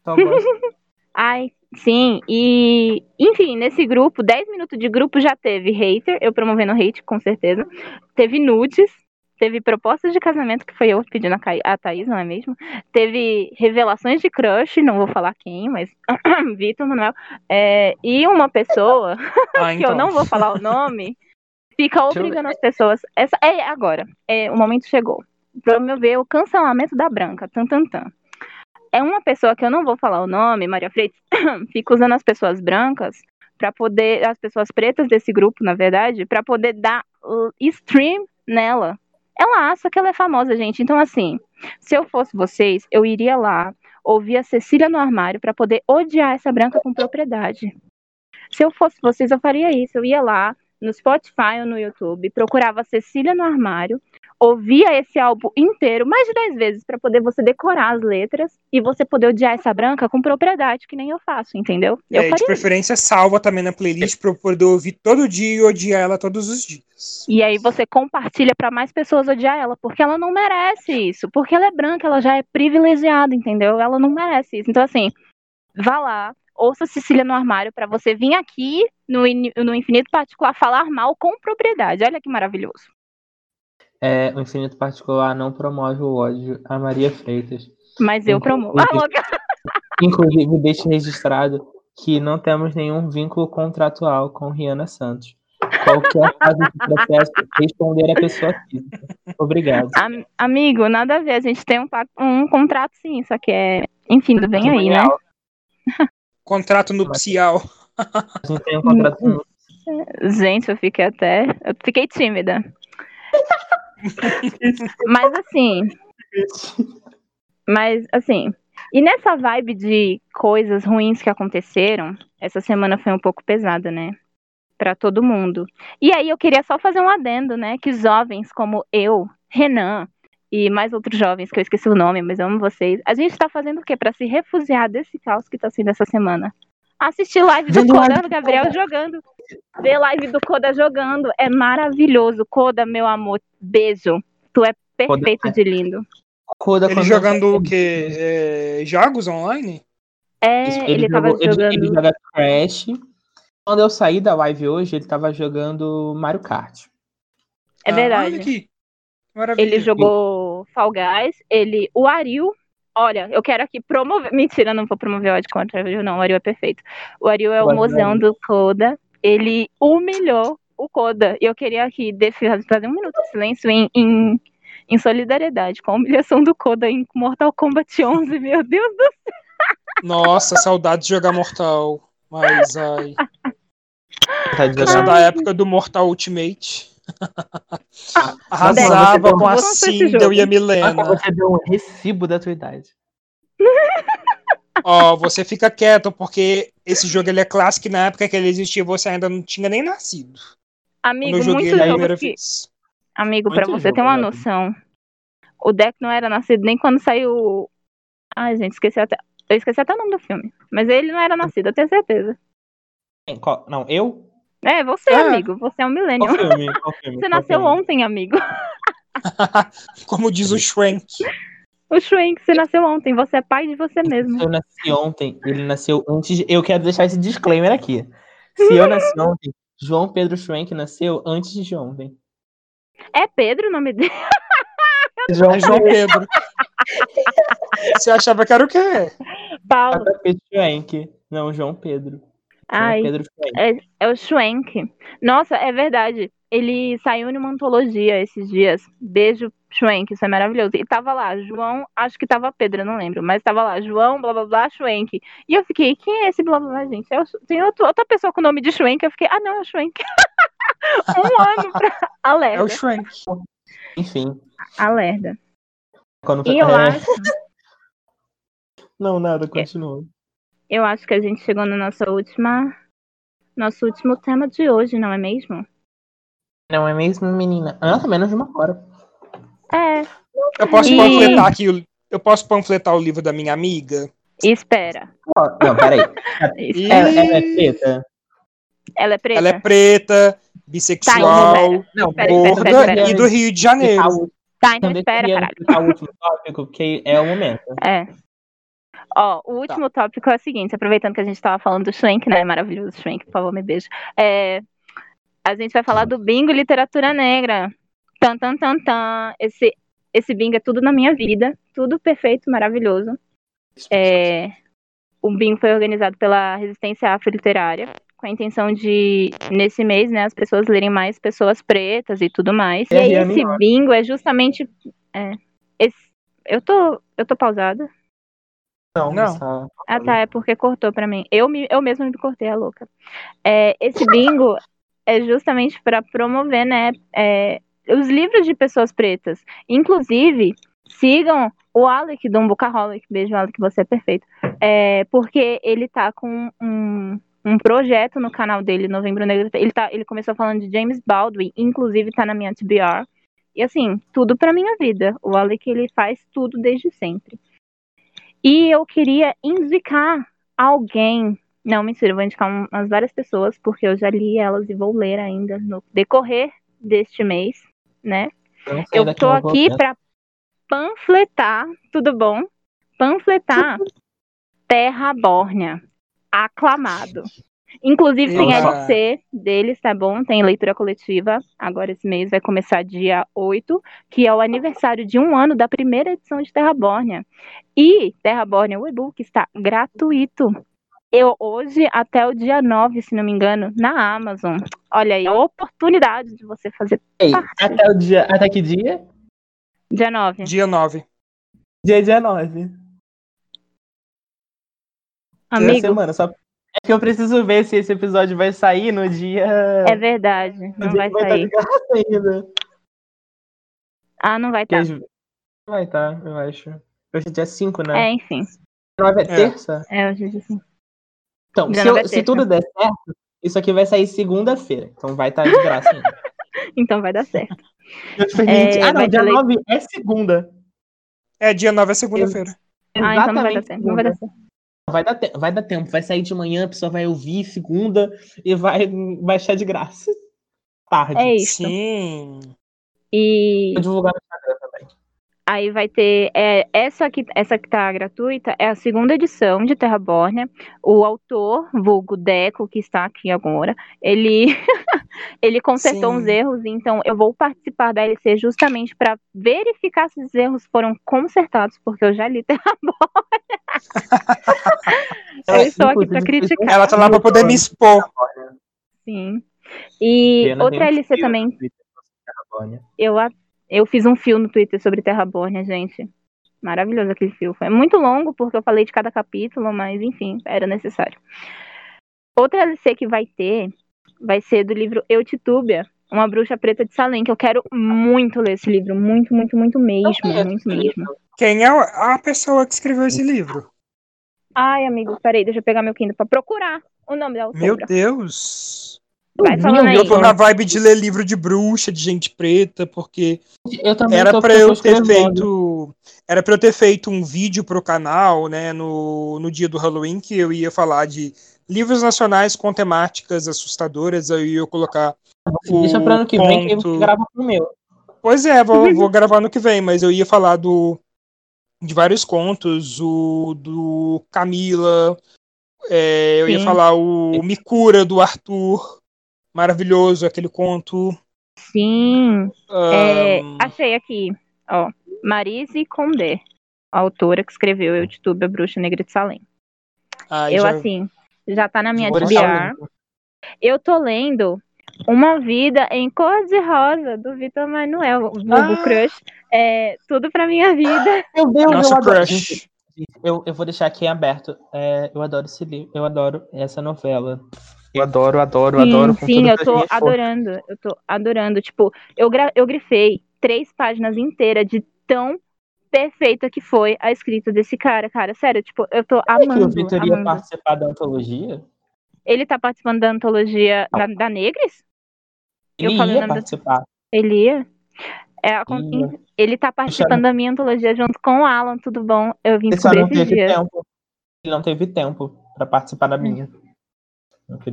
Só gosta. [LAUGHS] Ai, sim, e enfim, nesse grupo, 10 minutos de grupo já teve hater, eu promovendo hate, com certeza. Teve nudes, teve propostas de casamento, que foi eu pedindo a, Ca- a Thaís, não é mesmo? Teve revelações de crush, não vou falar quem, mas [CLEARS THROAT] Vitor Manuel. É, e uma pessoa, [LAUGHS] Ah, que então. eu não vou falar o nome, fica obrigando as pessoas. Essa, é agora, é, o momento chegou. Promover o cancelamento da branca. Tan, tan, tan é uma pessoa que eu não vou falar o nome, Maria Freitas, [CLEARS THROAT] fica usando as pessoas brancas para poder, as pessoas pretas desse grupo, na verdade, para poder dar stream nela. Ela acha que ela é famosa, gente. Então, assim, se eu fosse vocês, eu iria lá, ouvir a Cecília no armário para poder odiar essa branca com propriedade. Se eu fosse vocês, eu faria isso. Eu ia lá no Spotify ou no YouTube, procurava Cecília no armário, ouvia esse álbum inteiro mais de 10 vezes para poder você decorar as letras e você poder odiar essa branca com propriedade, que nem eu faço, entendeu? Eu É, de faria isso. preferência, salva também na playlist pra eu poder ouvir todo dia e odiar ela todos os dias. E aí você compartilha para mais pessoas odiar ela, porque ela não merece isso, porque ela é branca, ela já é privilegiada, entendeu? Ela não merece isso. Então assim, vá lá, ouça Cecília no armário para você vir aqui no, no Infinito Particular falar mal com propriedade. Olha que maravilhoso. É, o Infinito Particular não promove o ódio a Maria Freitas. Mas eu promovo. Inclusive, deixe registrado que não temos nenhum vínculo contratual com Rihanna Santos. Qualquer caso de processo, responder a pessoa física. Obrigado. Am- amigo, nada a ver. A gente tem um, um contrato sim, só que é. Enfim, tudo bem aí, né? Contrato [LAUGHS] nupcial. A gente tem um contrato com Gente, eu fiquei até. Eu fiquei tímida. [LAUGHS] Mas assim. Mas assim. E nessa vibe de coisas ruins que aconteceram, essa semana foi um pouco pesada, né? Pra todo mundo. E aí eu queria só fazer um adendo, né? Que jovens como eu, Renan e mais outros jovens que eu esqueci o nome, mas amo vocês. A gente tá fazendo o quê Pra se refugiar desse caos que tá sendo essa semana? Assistir live do Vendo live Coda, do Gabriel jogando. Ver live do Coda jogando é maravilhoso. Coda, meu amor, beijo. Tu é perfeito de lindo. Coda Ele jogando o quê? É, jogos online? É, Isso, ele, tava jogou- ele- jogando. ele joga Crash. Quando eu saí da live hoje, ele tava jogando Mario Kart. É Ah, verdade. olha que maravilha. Ele jogou Fall Guys, ele. O Ariel. Olha, eu quero aqui promover. Mentira, não vou promover o ódio contra o Ariel, não. O Ariel é perfeito. O Ariel é o Mas mozão não. do Coda. Ele humilhou o Coda. E eu queria aqui defi- fazer um minuto de silêncio em, em, em solidariedade com a humilhação do Coda em Mortal Kombat 11. Meu Deus do Nossa, saudade de jogar Mortal. Mas, ai. Tá da época do Mortal Ultimate. [LAUGHS] Arrasava com a jogo. e a Milena. Você deu um recibo da tua idade. Ó, você fica quieto, porque esse jogo ele é clássico e na época que ele existia você ainda não tinha nem nascido. Quando Amigo, eu muito jogo que... Amigo, pra Muito você jogo, ter uma né? noção, o Deck não era nascido nem quando saiu. Ai, gente, esqueci até. Eu esqueci até o nome do filme. Mas ele não era nascido, eu tenho certeza. Não, eu? É, você, É. amigo. Você é um [LAUGHS] filme? Você nasceu filme? ontem, amigo. [LAUGHS] Como diz o Shrank. O Shrink, você nasceu ontem. Você é pai de você mesmo. Eu nasci ontem, ele nasceu antes. de- Eu quero deixar esse disclaimer aqui. Se eu nasci [LAUGHS] ontem, João Pedro Schwenk nasceu antes de ontem. É Pedro o nome dele? João João Pedro. Você achava que era o quê? Paulo. Schwenk. Não, João Pedro. João Ai, Pedro Schwenk. é, é o Schwenk. Nossa, é verdade. Ele saiu numa antologia esses dias. Beijo, Schwenk, isso é maravilhoso. E tava lá, João, acho que tava Pedro, eu não lembro, mas tava lá, João, blá blá blá, Schwenk. E eu fiquei, quem é esse blá blá blá, gente? É o- tem outro- outra pessoa com o nome de Schwenk. Eu fiquei, ah, não, é o Schwenk. [LAUGHS] um ano pra. [LAUGHS] É Alerta, o Shrank. Enfim. alerta. Quando... E eu é, acho, [LAUGHS] Não, nada, continua. Eu acho que a gente chegou na nossa última. Nosso último tema de hoje, não é mesmo? Não é mesmo, menina? Ah, tá menos de uma hora. É, Eu posso E- panfletar aqui. o- Eu posso panfletar o livro da minha amiga? espera. Não, peraí. E- Ela, ela é preta? Ela é preta? Ela é preta, Tá, bissexual, então Não, Espera, peraí, espera, gorda espera. e do Rio de Janeiro. Tá, então espera, caralho. o último tópico, porque é o momento. É. Ó, o último tópico é o seguinte, aproveitando que a gente tava falando do Schwenk, né? Maravilhoso Schwenk, por favor, me beija. É, a gente vai falar do bingo literatura negra. Tan, tan, tan, tan. Esse, esse bingo é tudo na minha vida. Tudo perfeito, maravilhoso. É, o bingo foi organizado pela Resistência Afro-Literária, com a intenção de, nesse mês, né, as pessoas lerem mais pessoas pretas e tudo mais. E É, aí, e esse bingo é justamente. é, esse, eu, tô, eu tô pausada? Não, Não. essa- Ah, tá, é porque cortou pra mim. Eu, me, eu mesma me cortei, a louca. É, esse bingo é justamente para promover, né, é, os livros de pessoas pretas. Inclusive, sigam o Alec do Umbucaholic. Beijo, Alec, você é perfeito. É, porque ele tá com um, um projeto no canal dele, Novembro Negro. Ele, tá, ele começou falando de James Baldwin, inclusive tá na minha TBR. E assim, tudo pra minha vida. O Alec, ele faz tudo desde sempre. E eu queria indicar alguém. Não, mentira, eu vou indicar um- umas várias pessoas, porque eu já li elas e vou ler ainda no decorrer deste mês, né? sei Eu tô aqui pouco, pra panfletar, tudo bom? Panfletar [LAUGHS] Terra Bórnia, aclamado. Inclusive tem Nossa. LC deles, tá bom? Tem leitura coletiva. Agora esse mês vai começar dia 8, que é o aniversário de um ano da primeira edição de Terra Bórnia. E Terra Bórnia, o e-book está gratuito. Eu hoje até o dia 9, se não me engano, na Amazon. Olha aí, a oportunidade de você fazer Ei, parte. até o dia. Até que dia? Dia 9. Dia 9. Dia 19. Da Amigo, semana. Só... É que eu preciso ver se esse episódio vai sair no dia. é verdade. Não vai vai sair. de graça [LAUGHS] ainda. Ah, não vai estar. hoje- Vai estar, eu acho. Hoje é dia 5, né? É, enfim. 9 é É. terça? É, hoje. Então, Dia se, nove eu- é se tudo der certo, isso aqui vai sair segunda-feira. Então vai estar de graça ainda. [LAUGHS] Então vai dar certo. ah, não, dia lei- 9 é segunda. É, dia 9 é segunda-feira. Ah, então não vai dar certo. Não vai dar certo. Vai dar, te- vai dar tempo, vai sair de manhã, a pessoa vai ouvir segunda e vai, achar de graça. Tarde. É isso. Sim. E Vou divulgar no Instagram. Aí vai ter. é, essa, aqui, essa que tá gratuita é a segunda edição de Terra Bórnia. O autor, vulgo Deco, que está aqui agora, ele, [LAUGHS] ele consertou Sim. uns erros, então eu vou participar da LC justamente para verificar se os erros foram consertados, porque eu já li [LAUGHS] Terra [LAUGHS] Eu É, estou aqui pra inclusive, criticar. Ela tá lá pra poder me expor. Sim. E Pena, outra LC também, eu, a- eu fiz um fio no Twitter sobre Terra Bórnia, gente. Maravilhoso aquele fio. Foi muito longo, porque eu falei de cada capítulo, mas enfim, era necessário. Outra LC que vai ter vai ser do livro Eu Titúbia, Uma Bruxa Preta de Salem, que eu quero muito ler esse livro. Muito, muito, muito mesmo. Muito mesmo. Quem é a pessoa que escreveu esse livro? Ai, amigo, peraí, deixa eu pegar meu Kindle pra procurar o nome da autora. Meu Deus. Vai falando aí. Eu tô na vibe de ler livro de bruxa, de gente preta, porque Eu também era tô eu ter feito. Era pra eu ter feito um vídeo pro canal, né, no, no dia do Halloween, que eu ia falar de livros nacionais com temáticas assustadoras, aí eu ia colocar. Deixa pra ano que vem que eu gravo com o meu. Pois é, vou, [LAUGHS] vou gravar no que vem, mas eu ia falar do de vários contos, o do Camila, é, eu ia Sim. falar o Mikura do Arthur, maravilhoso aquele conto. Sim. É, Ahn, achei aqui, ó. Marise Condé, a autora que escreveu Eu Titube, a Bruxa Negra de Salem. ai, eu, já- assim, já tá na minha link. Eu tô lendo Uma Vida em Cor de Rosa, do Vitor Manuel, o vulgo Ah. Crush. É, tudo pra minha vida. [LAUGHS] Meu Deus, Nossa eu crush. Eu, eu vou deixar aqui aberto. É, eu adoro esse livro, eu adoro essa novela. Eu adoro, adoro, sim, adoro. sim, eu tô forças. adorando. Eu tô adorando. Tipo, eu, eu grifei três páginas inteiras de tão perfeita que foi a escrita desse cara, cara. Sério, tipo, eu tô Será que o amando. Vitor ia amando. participar da antologia? Ele tá participando da antologia da, da Negres? Eu Ele falei o ia nome da- participar. Ele ia? É, a Ia. Ele tá participando da minha antologia junto com o Alan, tudo bom? Eu vim Ele descobrir não esses teve dias. tempo. Ele não teve tempo pra participar da minha.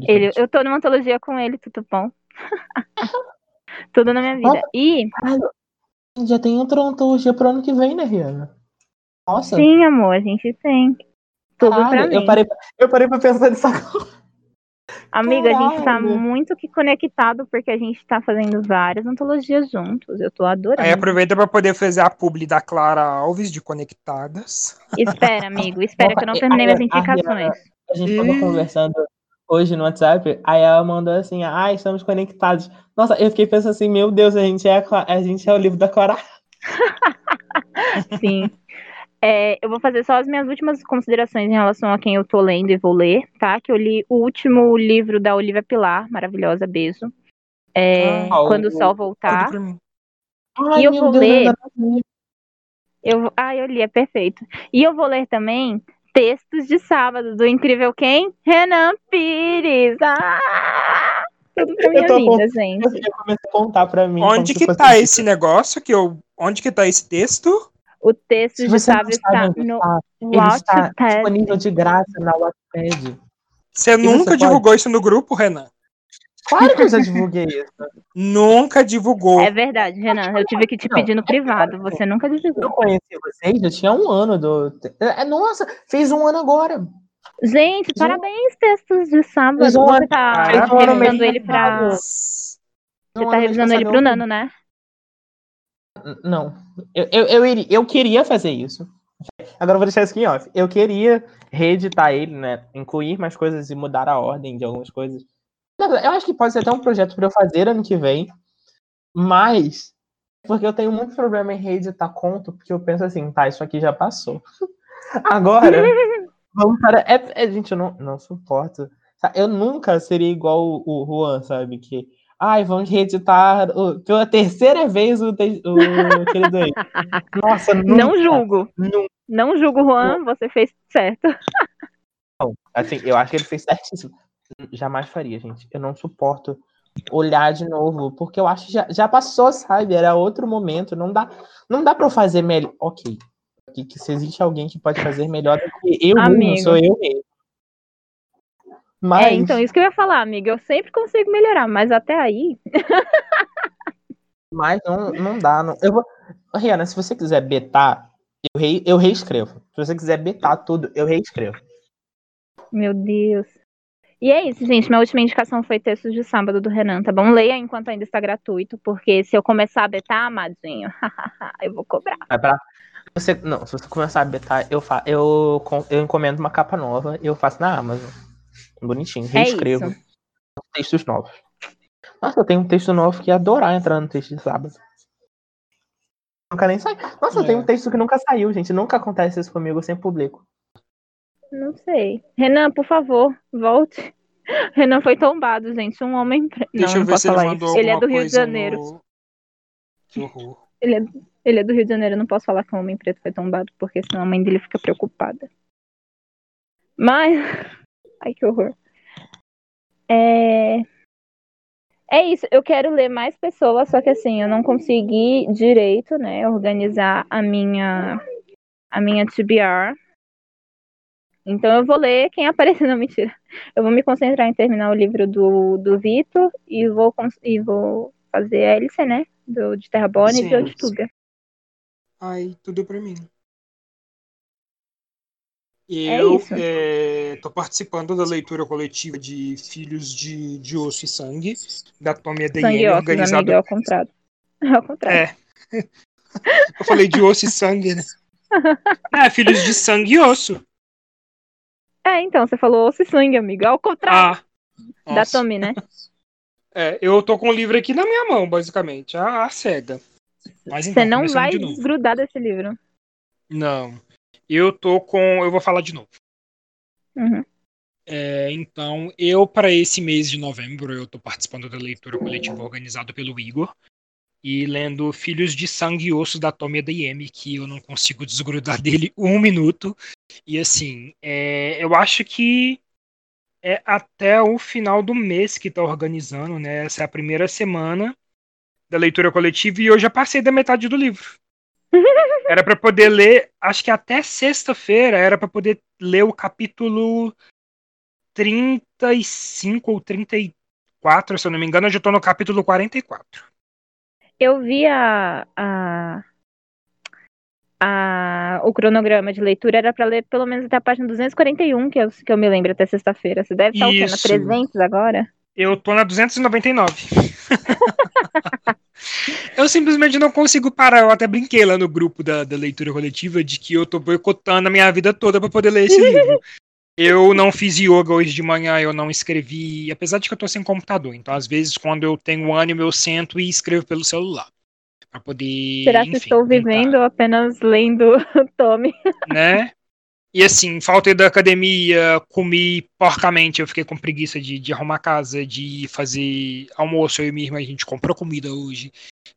Ele, eu tô numa antologia com ele, tudo bom? [LAUGHS] tudo na minha vida. E, Já tem outra antologia pro ano que vem, né, Rihanna? Nossa. sim, amor, a gente tem. Tudo pra caralho, mim. eu parei, eu parei pra pensar nisso agora. [LAUGHS] Amiga, a gente tá Caralho. muito que conectado porque a gente tá fazendo várias antologias juntos. Eu tô adorando. Aí aproveita pra poder fazer a publi da Clara Alves de Conectadas. Espera, amigo, espera que eu não Opa, terminei minhas a- a- indicações. A gente tava Ih. conversando hoje no WhatsApp, aí ela mandou assim, ah, estamos conectados. Nossa, eu fiquei pensando assim, meu Deus, a gente é, a, a, gente é o livro da Clara. [LAUGHS] Sim. É, eu vou fazer só as minhas últimas considerações em relação a quem eu tô lendo e vou ler, tá? Que eu li o último livro da Olivia Pilar, maravilhosa, beijo. É, Ah, Quando o Sol Voltar. Ai, E eu vou Deus, ler-. Eu, ah, eu li, é perfeito. E eu vou ler também Textos de Sábado, do incrível quem? Renan Pires. Ah! Tudo pra minha tô vida, gente. Eu comecei a contar pra mim. Onde se que tá esse negócio que eu. Onde que tá esse texto? O Textos Se de você Sábado está no tá, Wattpad. disponível de graça na Wattpad. Você você nunca pode- divulgou isso no grupo, Renan? Claro que eu já divulguei isso. Nunca divulgou. É verdade, Renan. Eu tive que te pedir no é privado. Você nunca Eu divulgou. conheci vocês, eu tinha um ano do. É, Nossa, fez um ano agora. Gente, Mas parabéns, Textos de Sábado. Mas um Você ano- tá mas um ano revisando mês ele pra. Você Um tá revisando ele pro eu- Nano, né? Não. Eu, eu, eu, iria- eu queria fazer isso. Agora eu vou deixar isso aqui em off. Eu queria reeditar ele, né? Incluir mais coisas e mudar a ordem de algumas coisas. Eu acho que pode ser até um projeto para eu fazer ano que vem. Mas. Porque eu tenho muito problema em reeditar conto, porque eu penso assim, tá, isso aqui já passou. [LAUGHS] Agora, vamos para. É, é, gente, eu não, não suporto. Eu nunca seria igual o, o Juan, sabe? Que. Ai, vamos reeditar o- pela terceira vez o, te- o querido aí. [LAUGHS] Nossa, nunca, Não julgo. nunca. Não julgo, Juan. Você fez certo. Assim, eu acho que ele fez certíssimo. Jamais faria, gente. Eu não suporto olhar de novo, porque eu acho que já, já passou, sabe? Era outro momento. Não dá, não dá para eu fazer melhor. Ok. Que, que se existe alguém que pode fazer melhor do que eu Amigo. sou eu mesmo. Mas, É, então, isso que eu ia falar, amiga. Eu sempre consigo melhorar, mas até aí. [LAUGHS] mas não, não dá. Não. Eu vou... Rihanna, se você quiser betar, eu, re, eu reescrevo. Se você quiser betar tudo, eu reescrevo. Meu Deus. E é isso, gente. Minha última indicação foi Textos de Sábado do Renan, tá bom? Leia enquanto ainda está gratuito, porque se eu começar a betar, amadinho, [LAUGHS] eu vou cobrar. Vai pra... Você, não, se você começar a betar, eu, fa... eu, eu encomendo uma capa nova e eu faço na Amazon. Bonitinho. É Reescrevo isso. textos novos. Nossa, eu tenho um texto novo que ia adorar entrar no texto de sábado. Nunca nem sai. Nossa, eu É. tenho um texto que nunca saiu, gente. Nunca acontece isso comigo, eu sempre publico. Não sei. Renan, por favor, volte. [LAUGHS] Renan foi tombado, gente. Um homem preto. Não, Deixa eu não ver posso se ele falar mandou isso. Ele é do Rio de Janeiro. no- Que horror. Ele é, ele é do Rio de Janeiro, eu não posso falar que um homem preto foi tombado, porque senão a mãe dele fica preocupada. Mas. [LAUGHS] Ai, que horror. É. É isso, eu quero ler mais pessoas, só que assim, eu não consegui direito, né, organizar a minha a minha TBR. Então eu vou ler quem aparecer, [LAUGHS] não mentira. Eu vou me concentrar em terminar o livro do, do Vitor e vou, e vou fazer a hélice, né? Do, de Terrabone e de Sim. Oituga. Ai, tudo pra mim. É Eu estou participando da leitura coletiva de Filhos de, de Osso e Sangue, da Tommy e amigo, é [LAUGHS] ao contrário. É ao contrário. É. Eu falei de osso e sangue, né? [LAUGHS] É, Filhos de Sangue e Osso. É, então, você falou osso e sangue, amigo. É ao contrário Ah. da. Tommy, né? [LAUGHS] É, eu tô com o livro aqui na minha mão, basicamente, a, a cega. Mas então, Você não começando vai de desgrudar desse livro. Não. Eu tô com. Eu vou falar de novo. Uhum. É, então, eu, para esse mês de novembro, eu tô participando da leitura coletiva organizada pelo Igor. E lendo Filhos de Sangue e Osso da Tommy ADM, que eu não consigo desgrudar [LAUGHS] dele um minuto. E assim, é, eu acho que é até o final do mês que tá organizando, né? Essa é a primeira semana da leitura coletiva e eu já passei da metade do livro. [LAUGHS] Era para poder ler, acho que até sexta-feira era para poder ler o capítulo 35 ou 34, se eu não me engano, eu já tô no capítulo 44. Eu vi a, a, a- o cronograma de leitura, era pra ler pelo menos até a página 241, que eu, que eu me lembro até sexta-feira. Você deve estar o quê? Na Isso. 300 agora? Eu tô na 299. [LAUGHS] eu simplesmente não consigo parar. Eu até brinquei lá no grupo da, da leitura coletiva de que eu tô boicotando a minha vida toda pra poder ler esse [LAUGHS] livro. Eu não fiz yoga hoje de manhã, eu não escrevi, apesar de que eu tô sem computador. Então, às vezes, quando eu tenho ânimo, eu sento e escrevo pelo celular. Pra poder. Será que enfim, estou tentar, vivendo ou apenas lendo [LAUGHS] o Tommy? né? E assim, faltei da academia, comi porcamente, eu fiquei com preguiça de, de arrumar casa, de fazer almoço, eu e minha irmã, a gente comprou comida hoje,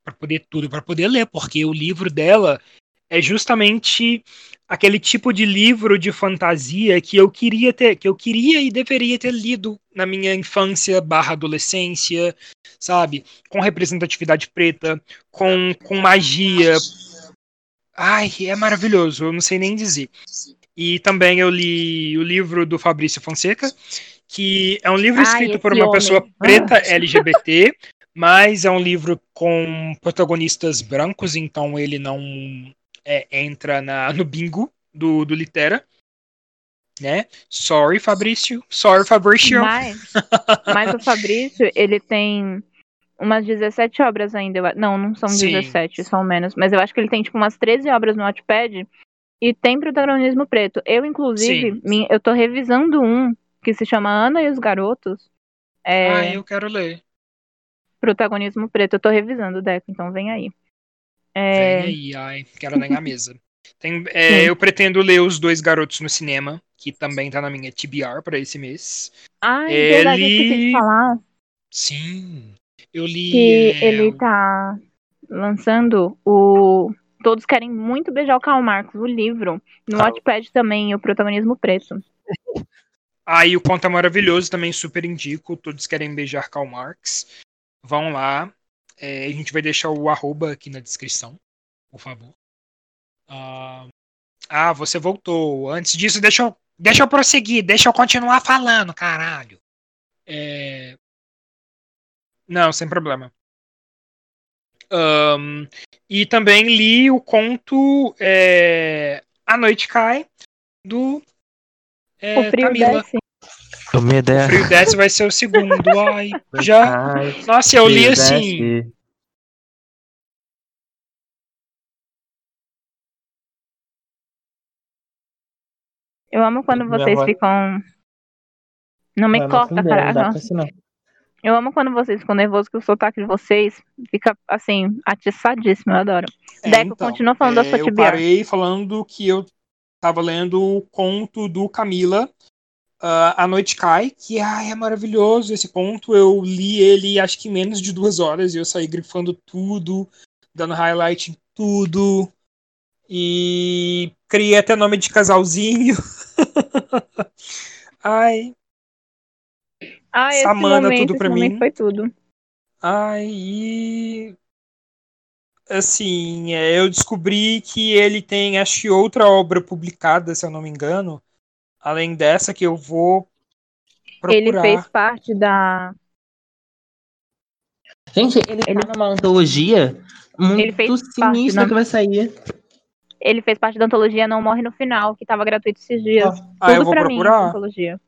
para poder tudo, para poder ler, porque o livro dela é justamente aquele tipo de livro de fantasia que eu queria ter, que eu queria e deveria ter lido na minha infância barra adolescência, sabe? Com representatividade preta, com, com magia. Ai, é maravilhoso, eu não sei nem dizer. E também eu li o livro do Fabrício Fonseca, que é um livro Ai, escrito por uma homem. pessoa preta LGBT, mas é um livro com protagonistas brancos, então ele não é, entra na, no bingo do, do Litera. Né? Sorry, Fabrício. Sorry, Fabrício. Mas, mas o Fabrício, ele tem umas 17 obras ainda. Não, não são Sim. 17, são menos. Mas eu acho que ele tem tipo umas 13 obras no Wattpad e tem protagonismo preto. Eu, inclusive, min- eu tô revisando um que se chama Ana e os Garotos. É, Ah, eu quero ler. protagonismo preto. Eu tô revisando o Deco, então vem aí. É, Vem aí, ai, quero a mesa. Tem, é, eu pretendo ler Os Dois Garotos no Cinema, que também tá na minha TBR para esse mês. Ai, verdade, eu esqueci de Ele- falar Sim, eu li. que é, ele tá lançando o Todos Querem Muito Beijar o Karl Marx, o livro. No Ah. Wattpad também, o protagonismo preto. Aí o Conto é Maravilhoso também super indico. Todos querem beijar Karl Marx. Vão lá. É, a gente vai deixar o arroba aqui na descrição, por favor. Ah, ah, você voltou. Antes disso, deixa eu, deixa eu prosseguir, deixa eu continuar falando, caralho. É, Não, sem problema. Ahn, e também li o conto é, A Noite Cai, do é, o frio Camila. desce. O medo é. O Frio Desce vai ser o segundo. Ai, já. Ai, Nossa, eu li assim. desce. Eu amo quando Minha vocês voz- ficam. Não me corta, não cara. pra. Eu amo quando vocês ficam nervosos que o sotaque de vocês fica assim, atiçadíssimo. Eu adoro. É, Deco, continua falando da é, sua Eu TBR. parei falando que eu tava lendo o conto do Camila, uh, A Noite Cai, que ai, é maravilhoso esse conto. Eu li ele acho que em menos de duas horas e eu saí grifando tudo, dando highlight em tudo. E criei até nome de casalzinho. [LAUGHS] ai. Ai, Samana, esse momento, tudo pra mim. foi tudo. Ai, e assim, é, eu descobri que ele tem, acho que outra obra publicada, se eu não me engano, além dessa que eu vou procurar. Ele fez parte da. Gente, ele, Ele- tá numa antologia muito Ele fez parte, sinistra que vai sair. Ele fez parte da antologia Não Morre no Final, que tava gratuito esses dias. Ah, eu Tudo vou pra mim, procurar. antologia.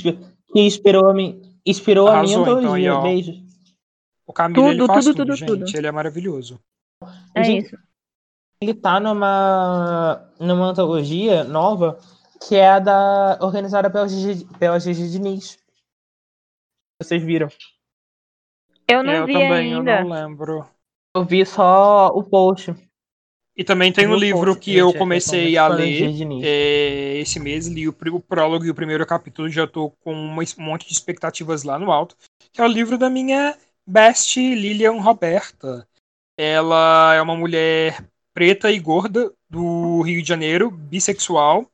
Que inspirou a, mi... inspirou a minha Arrasou, então, antologia. ó. Beijo. O Camilo ele Tudo, faz tudo, tudo, tudo, gente. tudo. Ele é maravilhoso. É Gente, isso. Ele tá numa, numa antologia nova que é a da organizada pela Gigi, pela Gigi Diniz. Vocês viram? Eu não eu vi também, ainda. eu não lembro. Eu vi só o post. E também tem um livro post, que eu gente, comecei a ler é, esse mês, li o, o prólogo e o primeiro capítulo, já tô com um monte de expectativas lá no alto, que é o livro da minha best Lilian Roberta. Ela é uma mulher preta e gorda do Rio de Janeiro, bissexual,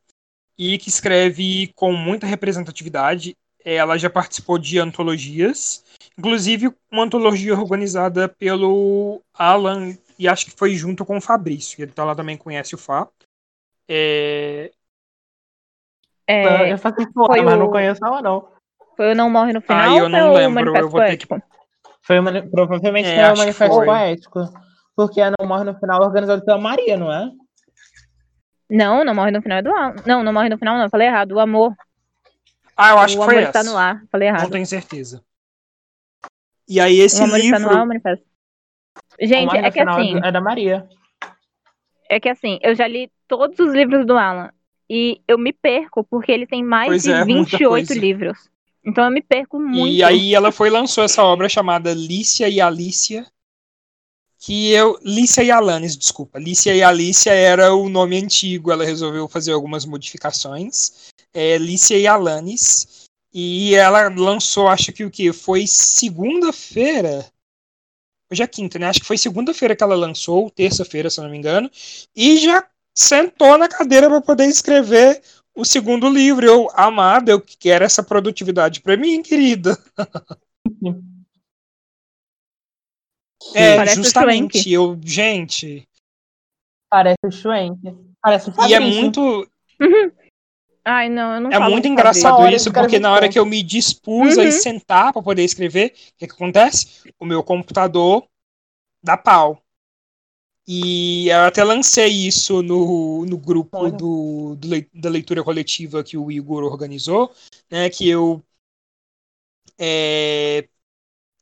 e que escreve com muita representatividade. Ela já participou de antologias, inclusive uma antologia organizada pelo Alan, e acho que foi junto com o Fabrício. Então ela também conhece o Fá. É, É, eu faço foi mas não o- conheço ela, não. foi o Não Morre no Final Ah, eu não lembro, eu vou ter que-? Foi uma, provavelmente É, foi o Manifesto. Poético. Porque a Não Morre no Final é organizado pela Maria, não é? Não, Não Morre no Final é do Alan. Não, Não Morre no Final não, eu falei errado. O Amor. Ah, eu acho o que Amor foi está essa. no ar. Falei Não errado. tenho certeza. E aí esse o Amor está no ar, o livro, Manifesto. Não Gente, é que assim, é da Maria. é que assim, eu já li todos os livros do Alan e eu me perco porque ele tem mais Pois de é, muita 28 coisa. livros. Então eu me perco muito. e aí ela foi e lançou essa obra chamada Lícia e Alicia, que eu Lícia e Alanis, desculpa. Lícia e Alicia era o nome antigo, ela resolveu fazer algumas modificações. É Lícia e Alanis. E ela lançou, acho que o que foi segunda-feira. Hoje é quinta, né? Acho que foi segunda-feira que ela lançou, terça-feira, se eu não me engano, e já sentou na cadeira para poder escrever o segundo livro. Eu, amada, eu quero essa produtividade para mim, querida. É, Parece justamente. Eu, gente, Parece o Schwenk. Parece o e é Fabrício. muito, Ai, não, eu não é falo muito engraçado isso, porque na hora que eu me dispus a Uhum. ir sentar para poder escrever, o que, que acontece? O meu computador dá pau. E eu até lancei isso no, no grupo do, do da leitura coletiva que o Igor organizou, né? Que eu é,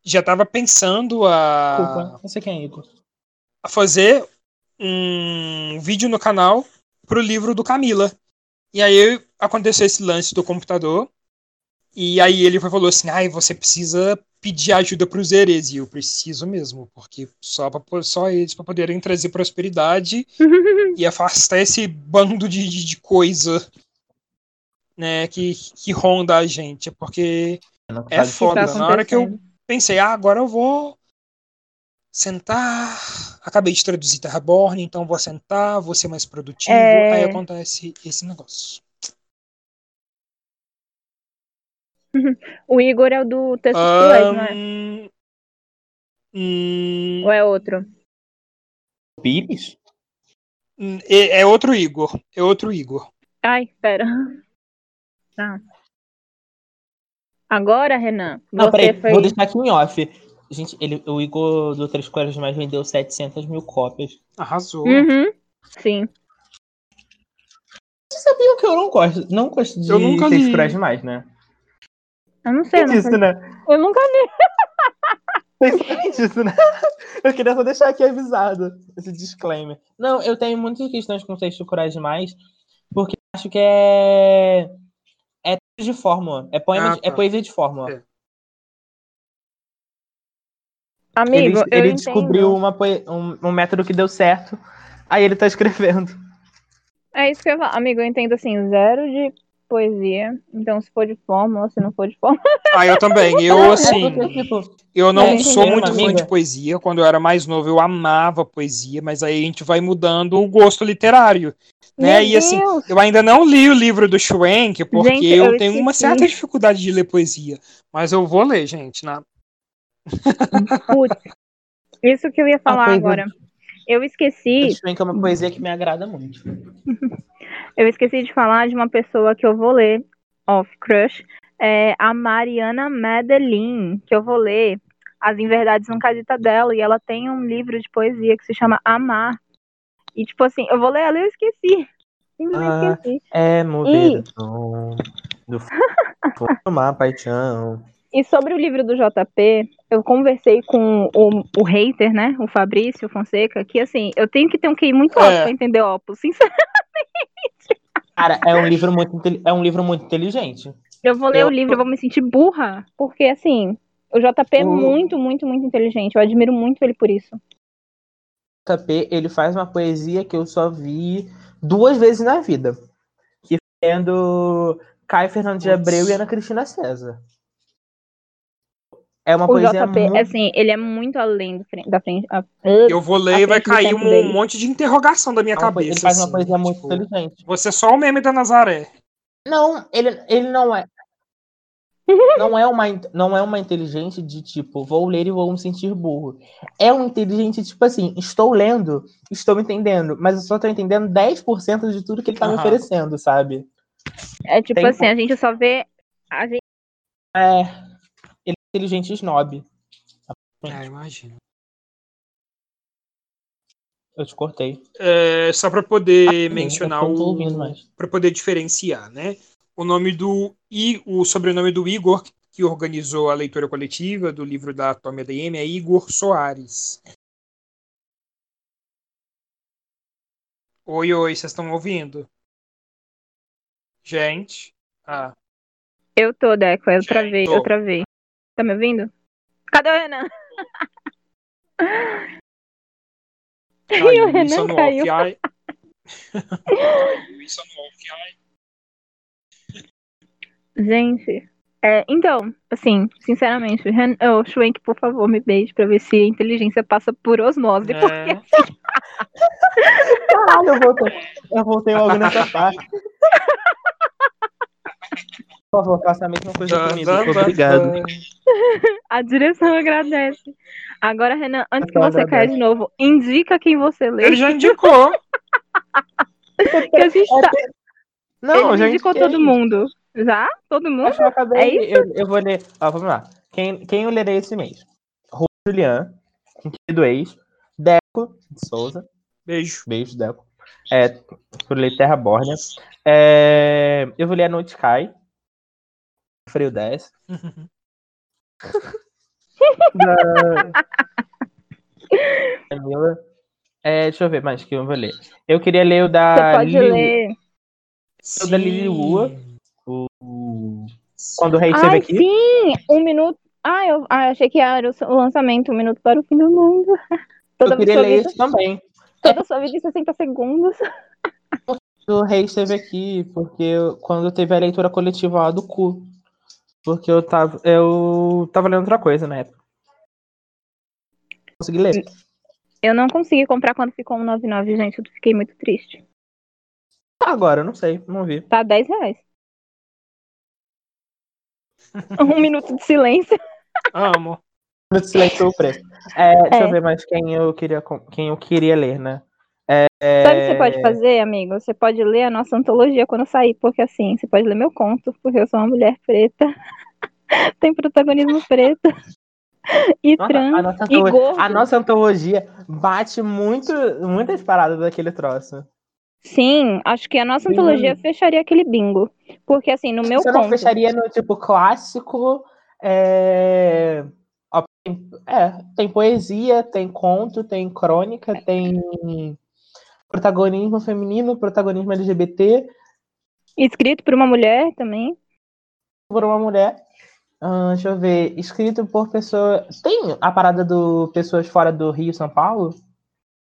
já estava pensando a, Desculpa, não sei quem é Igor. a fazer um vídeo no canal pro livro do Camila. E aí aconteceu esse lance do computador. E aí ele foi- falou assim: ai, você precisa pedir ajuda pros Eres. E eu preciso mesmo, porque só, pra, só eles para poderem trazer prosperidade [LAUGHS] e afastar esse bando de, de, de coisa né, que, que ronda a gente. Porque Não É que foda, tá na hora que eu-. Pensei, ah, agora eu vou sentar. Acabei de traduzir Terraborn, então vou sentar, vou ser mais produtivo. É. Aí acontece esse negócio. [LAUGHS] O Igor é o do texto cruéis, não é? Hum, Ou é outro? Pires? hum, é, é outro Igor. É outro Igor. Ai, pera. Tá. Agora, Renan, Não, você peraí, foi. vou deixar aqui em off. Gente, ele, o Igor do Três Coelhos Mais vendeu 700 mil cópias. Arrasou. Uhum. Sim. Vocês sabiam que eu não gosto, não gosto de Eu nunca Três. Coelhos Demais, né? Eu não sei, eu, não disso, né? eu nunca li. [LAUGHS] Vocês sabem disso, né? Eu queria só deixar aqui avisado esse disclaimer. Não, eu tenho muitas questões com texto Corais Demais, porque eu acho que é. De fórmula. É, poema Ah, de- é tá. poesia de fórmula. É. Amigo, ele eu ele descobriu uma um, um método que deu certo, aí ele tá escrevendo. É isso que eu falar. Amigo, eu entendo assim, zero de poesia. Então, se for de fórmula, se não for de fórmula. [LAUGHS] Ah, eu também. Eu, É assim, porque, tipo, eu não É, sou muito fã de poesia. Quando eu era mais novo, eu amava poesia, mas aí a gente vai mudando o gosto literário. Né? Meu E assim, Deus! eu ainda não li o livro do Schwenk, porque Gente, eu, eu tenho uma certa dificuldade de ler poesia. Mas eu vou ler, gente. Na... Putz. Isso que eu ia [LAUGHS] falar agora. Eu esqueci, bem que é uma poesia que me agrada muito. [LAUGHS] eu esqueci de falar de uma pessoa que eu vou ler, off crush, é a Mariana Madeline, que eu vou ler As Inverdades Nunca Dita dela, e ela tem um livro de poesia que se chama Amar. E tipo assim, eu vou ler ela e eu esqueci. Simplesmente Ah. esqueci. É Ih. mover o som do [LAUGHS] uma paixão. E sobre o livro do JP, eu conversei com o, o hater, né? O Fabrício Fonseca, que assim, eu tenho que ter um QI muito alto É. pra entender Opus. [LAUGHS] Sinceramente, Cara, é um livro muito, é um livro muito inteligente. eu vou ler Eu- o livro e vou me sentir burra. Porque assim, o JP é O- muito, muito, muito inteligente. Eu admiro muito ele por isso. JP, ele faz uma poesia que eu só vi duas vezes na vida. Que foi do Caio Fernando de. Abreu e Ana Cristina César. É uma O poesia JP, muito... assim, ele é muito além do fren- da frente. a- Eu vou ler e vai frente cair um dele. monte de interrogação da minha é uma cabeça. ele faz uma assim, poesia muito tipo, inteligente. Você é só o meme da Nazaré. Não, ele, ele não é. [LAUGHS] Não é, uma, não é uma inteligente de tipo, vou ler e vou me sentir burro. É um inteligente, tipo assim, estou lendo, estou entendendo, mas eu só estou entendendo 10% de tudo que ele está me Aham. oferecendo, sabe? É tipo Tem assim, a gente só vê. A gente É. É inteligente snob. Ah, imagina. Eu te cortei. É, só para poder Ah, mencionar o. para poder diferenciar, né? O nome do I, o sobrenome do Igor que organizou a leitura coletiva do livro da Atômia DM é Igor Soares. Oi, oi, vocês estão ouvindo? Gente. Ah, Eu tô, Deco, eu travei, Tô. eu travei. Tá me ouvindo? Cadê o Renan? ai, E [LAUGHS] o Renan caiu. Ai, Luísa [LAUGHS] no. Gente, é, então, assim, sinceramente, Ren, oh, Schwenk, por favor, me beije pra ver se a inteligência passa por osmose. Porque É. Caralho, eu voltei. Eu voltei logo nessa parte. [LAUGHS] Por favor, faça a mesma coisa Tá, comigo. tá, tá, Obrigado. tá. [LAUGHS] a direção agradece. Agora, Renan, antes que você caia de novo, indica quem você lê. Ele já indicou. [LAUGHS] Que a gente tá. Não, Ele já indicou indiquei. todo mundo. Já? Todo mundo? Acho que eu acabei. É isso? Eu, eu vou ler. Ó, vamos lá. Quem, quem eu lerei esse mês? Rô Julian, querido ex. Deco de Souza. Beijo. Beijo, Deco. É, por ler Terra Bórnia. É, eu vou ler A Noite Cai. Freio 10. da... Camila. É, deixa eu ver mais que eu vou ler. Eu queria ler o Você da pode Lili, ler. O da Lili Lua. o, quando o rei esteve aqui. sim! Um minuto. Ah, eu ah, achei que era o lançamento, um minuto para o fim do mundo. Toda Eu queria ler vida, esse também. toda a sua vida em 60 segundos. O rei esteve aqui porque eu- quando teve a leitura coletiva lá do cu. Porque eu tava, eu tava lendo outra coisa na época. Consegui ler. Eu não consegui comprar quando ficou 1,99, gente. Eu fiquei muito triste. Agora, eu não sei, não vi. Tá 10 reais. [LAUGHS] Um minuto de silêncio. Amo. No silêncio o preço. É, deixa É. eu ver mais quem eu queria, quem eu queria ler, né? É, Sabe o que você pode fazer, amigo? Você pode ler a nossa antologia quando sair, porque assim, você pode ler meu conto, porque eu sou uma mulher preta. [LAUGHS] Tem protagonismo preto. E Nossa, trans. a, nossa e gordo. a nossa antologia bate muito, muitas paradas daquele troço. Sim, acho que a nossa Sim. antologia fecharia aquele bingo. Porque assim, no meu Você não conto. fecharia no tipo clássico. É... ó, tem- é, tem poesia, tem conto, tem crônica, tem protagonismo feminino, protagonismo LGBT Escrito por uma mulher também. por uma mulher. Ah, deixa eu ver. Escrito por pessoa. Tem a parada do pessoas fora do Rio São Paulo?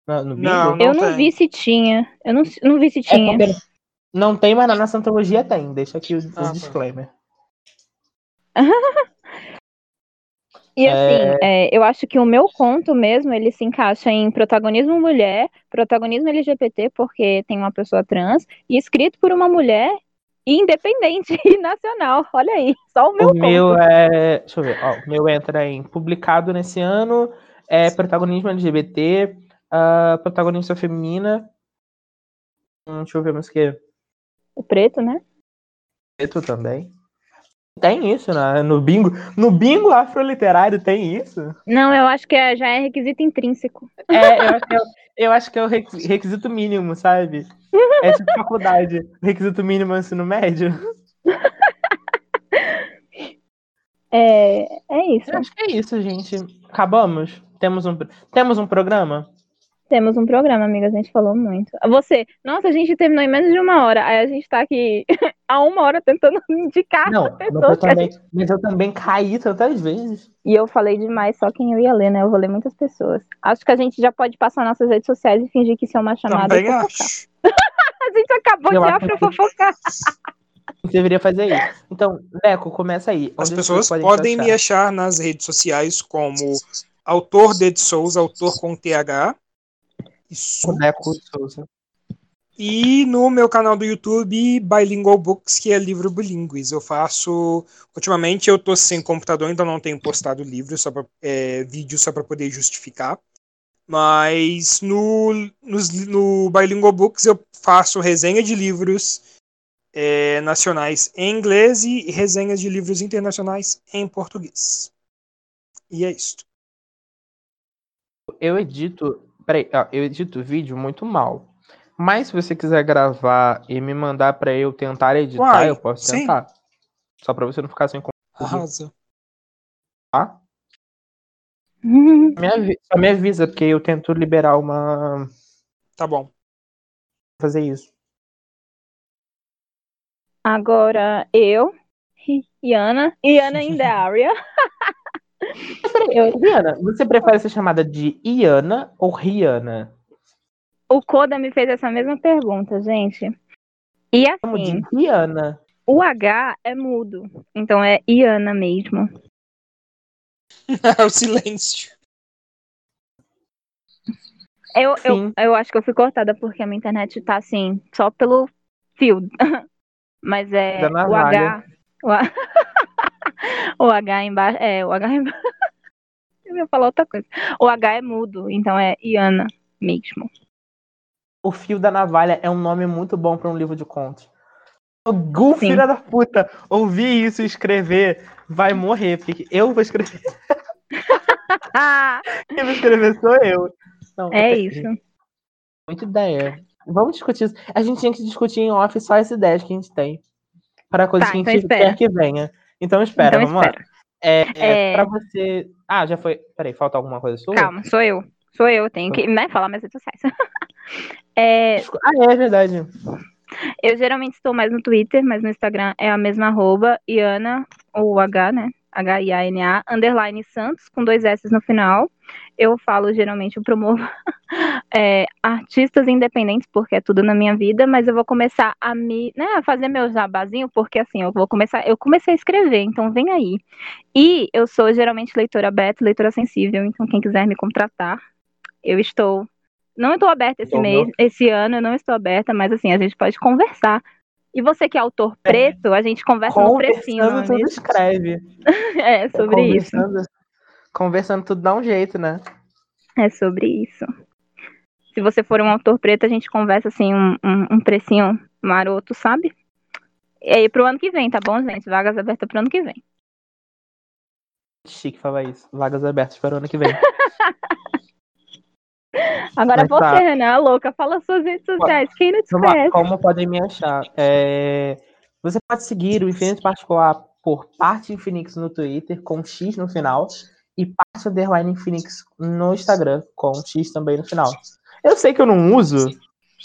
No, no bingo? Não, eu não tem. vi se tinha. Eu não, não vi se É tinha. porque, Não tem, mas na nossa antologia tem. Deixa aqui o, o Ah, tá. disclaimer. [LAUGHS] E assim, é, eu acho que o meu conto mesmo, ele se encaixa em protagonismo mulher, protagonismo LGBT, porque tem uma pessoa trans, e escrito por uma mulher independente [LAUGHS] e nacional. Olha aí, só o meu O conto. meu é. Deixa eu ver. Ó, o meu entra em publicado nesse ano. É protagonismo LGBT, ah, protagonista feminina. Hum, deixa eu ver mais o que. O preto, né? Preto também. Tem isso, né? No bingo. No bingo afroliterário tem isso? Não, eu acho que é- já é requisito intrínseco. É, eu acho que é, o- eu acho que é o requi- requisito mínimo, sabe? É tipo [LAUGHS] faculdade. Requisito mínimo é ensino médio. É, é isso. Eu acho que é isso, gente. Acabamos? Temos um, temos um programa? Temos um programa, amiga, a gente falou muito. Você, nossa, a gente terminou em menos de uma hora. Aí a gente tá aqui [LAUGHS] há uma hora tentando [LAUGHS] indicar Não, as mas eu, pessoas. também, gente- mas eu também caí tantas vezes. E eu falei demais, só quem eu ia ler, né? Eu vou ler muitas pessoas. Acho que a gente já pode passar nossas redes sociais e fingir que isso é uma chamada Também acho. [LAUGHS] A gente acabou Eu de acho afro que- fofocar. A gente deveria fazer isso. Então, Leco, começa aí. As Onde pessoas podem me achar? achar nas redes sociais como autor de Souza, autor com TH. Isso. Leco Souza. E no meu canal do YouTube, Bilingual Books, que é livro bilíngues. Eu faço. Ultimamente eu tô sem computador, então não tenho postado livro, só pra, é, vídeo só para poder justificar. Mas no, nos, no Bilingual Books eu faço resenha de livros é, nacionais em inglês e resenhas de livros internacionais em português. E é isso. Eu edito. Peraí, ó, eu edito vídeo muito mal. Mas se você quiser gravar e me mandar pra eu tentar editar, Uai, eu posso sim. tentar. Só pra você não ficar sem Arrasa. [LAUGHS] comprar. Me avi- Só me avisa, porque eu tento liberar uma. Tá bom. fazer isso. Agora eu, Iana, Iana in the area. [LAUGHS] Rihanna, você prefere ser chamada de Iana ou Rihanna? o Koda me fez essa mesma pergunta, gente. E Chamo de assim, Rihanna. o H é mudo, então é Iana mesmo. [LAUGHS] o silêncio. Eu, eu, Sim. eu acho que eu fui cortada porque a minha internet tá assim, só pelo fio. [LAUGHS] Mas é Da o. H. O, A- [LAUGHS] o H embaixo. É, o H embaixo. [LAUGHS] Eu ia falar outra coisa. O H é mudo, então é Iana mesmo. O Fio da Navalha é um nome muito bom pra um livro de contos. Algum Sim. filho da puta ouvir isso e escrever vai morrer, porque eu vou escrever. [LAUGHS] Quem vai escrever sou eu. Não, é isso. Muita ideia. Vamos discutir isso. A gente tinha que discutir em off só as ideias que a gente tem. Para coisas Tá, que a então gente espera. quer que venha. Então espera, então vamos espera. lá. É, é, É. Pra você. Ah, já foi. Peraí, falta alguma coisa sua? Calma, sou eu. Sou eu, tenho que né, falar minhas redes sociais. [LAUGHS] É, Ah, é verdade. eu geralmente estou mais no Twitter, mas no Instagram é a mesma arroba, Iana, ou H, né? H-I-A-N-A, underline Santos, com dois S no final. Eu falo, geralmente, eu promovo [LAUGHS] é, artistas independentes, porque é tudo na minha vida, mas eu vou começar a me, né, a fazer meu jabazinho, porque assim, eu vou começar, eu comecei a escrever, então vem aí. E eu sou geralmente leitora beta, leitora sensível, então quem quiser me contratar, eu estou. Não estou aberta esse Então, mês, esse ano eu não estou aberta, mas assim, a gente pode conversar. E você que é autor preto, a gente conversa no precinho, Conversando é tudo mesmo? escreve. [LAUGHS] É sobre isso. conversando, Conversando tudo dá um jeito, né? É sobre isso. Se você for um autor preto, a gente conversa assim, um, um, um precinho maroto, sabe? E aí pro ano que vem, tá bom, gente? Vagas abertas pro ano que vem. Chique falar isso. Vagas abertas para o ano que vem. [LAUGHS] Agora Mas você, tá. Renan, louca, fala suas redes sociais. Quem não te lá, conhece? como podem me achar? É, Você pode seguir o Infinito Particular por parte Infinix no Twitter, com X no final, e parte underline Infinix no Instagram, com X também no final. Eu sei que eu não uso,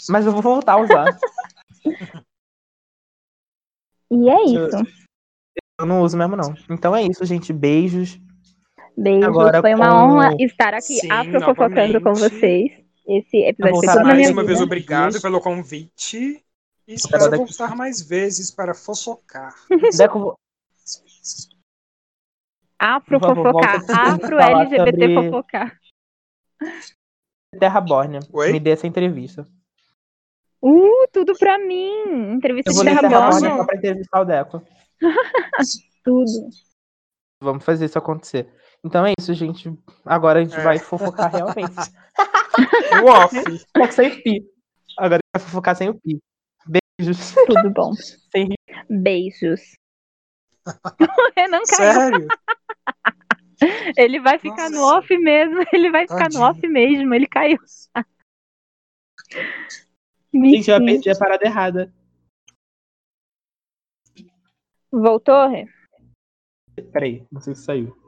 mas eu vou voltar a usar. [LAUGHS] E é Deixa eu- isso. eu não uso mesmo, não. Então é isso, gente. Beijos. Beijos. Agora Foi uma com- honra estar aqui Sim, afrofocando com vocês. Esse episódio foi Mais uma vida. vez, obrigado pelo convite. E espero voltar mais vezes para fofocar. [LAUGHS] Deco, Afro fofocar. Afro LGBT sobre- fofocar. Terra Borne, Oi? me dê essa entrevista. Uh, tudo pra mim. Entrevista Eu de Terra. Borne só pra entrevistar o Deco. [LAUGHS] Tudo. Vamos fazer isso acontecer. Então é isso, gente. Agora a gente É. vai fofocar realmente. [LAUGHS] O off. Que sem pi. Agora a gente vai fofocar sem o pi. Beijos. Tudo bom. Sem Beijos. O Renan caiu. Sério? [LAUGHS] [LAUGHS] Ele vai ficar no Nossa. off mesmo. Ele vai ficar Tadinho. no off mesmo. Ele caiu. Gente, eu perdi a parada errada. Voltou, Rê? Peraí, não sei se saiu.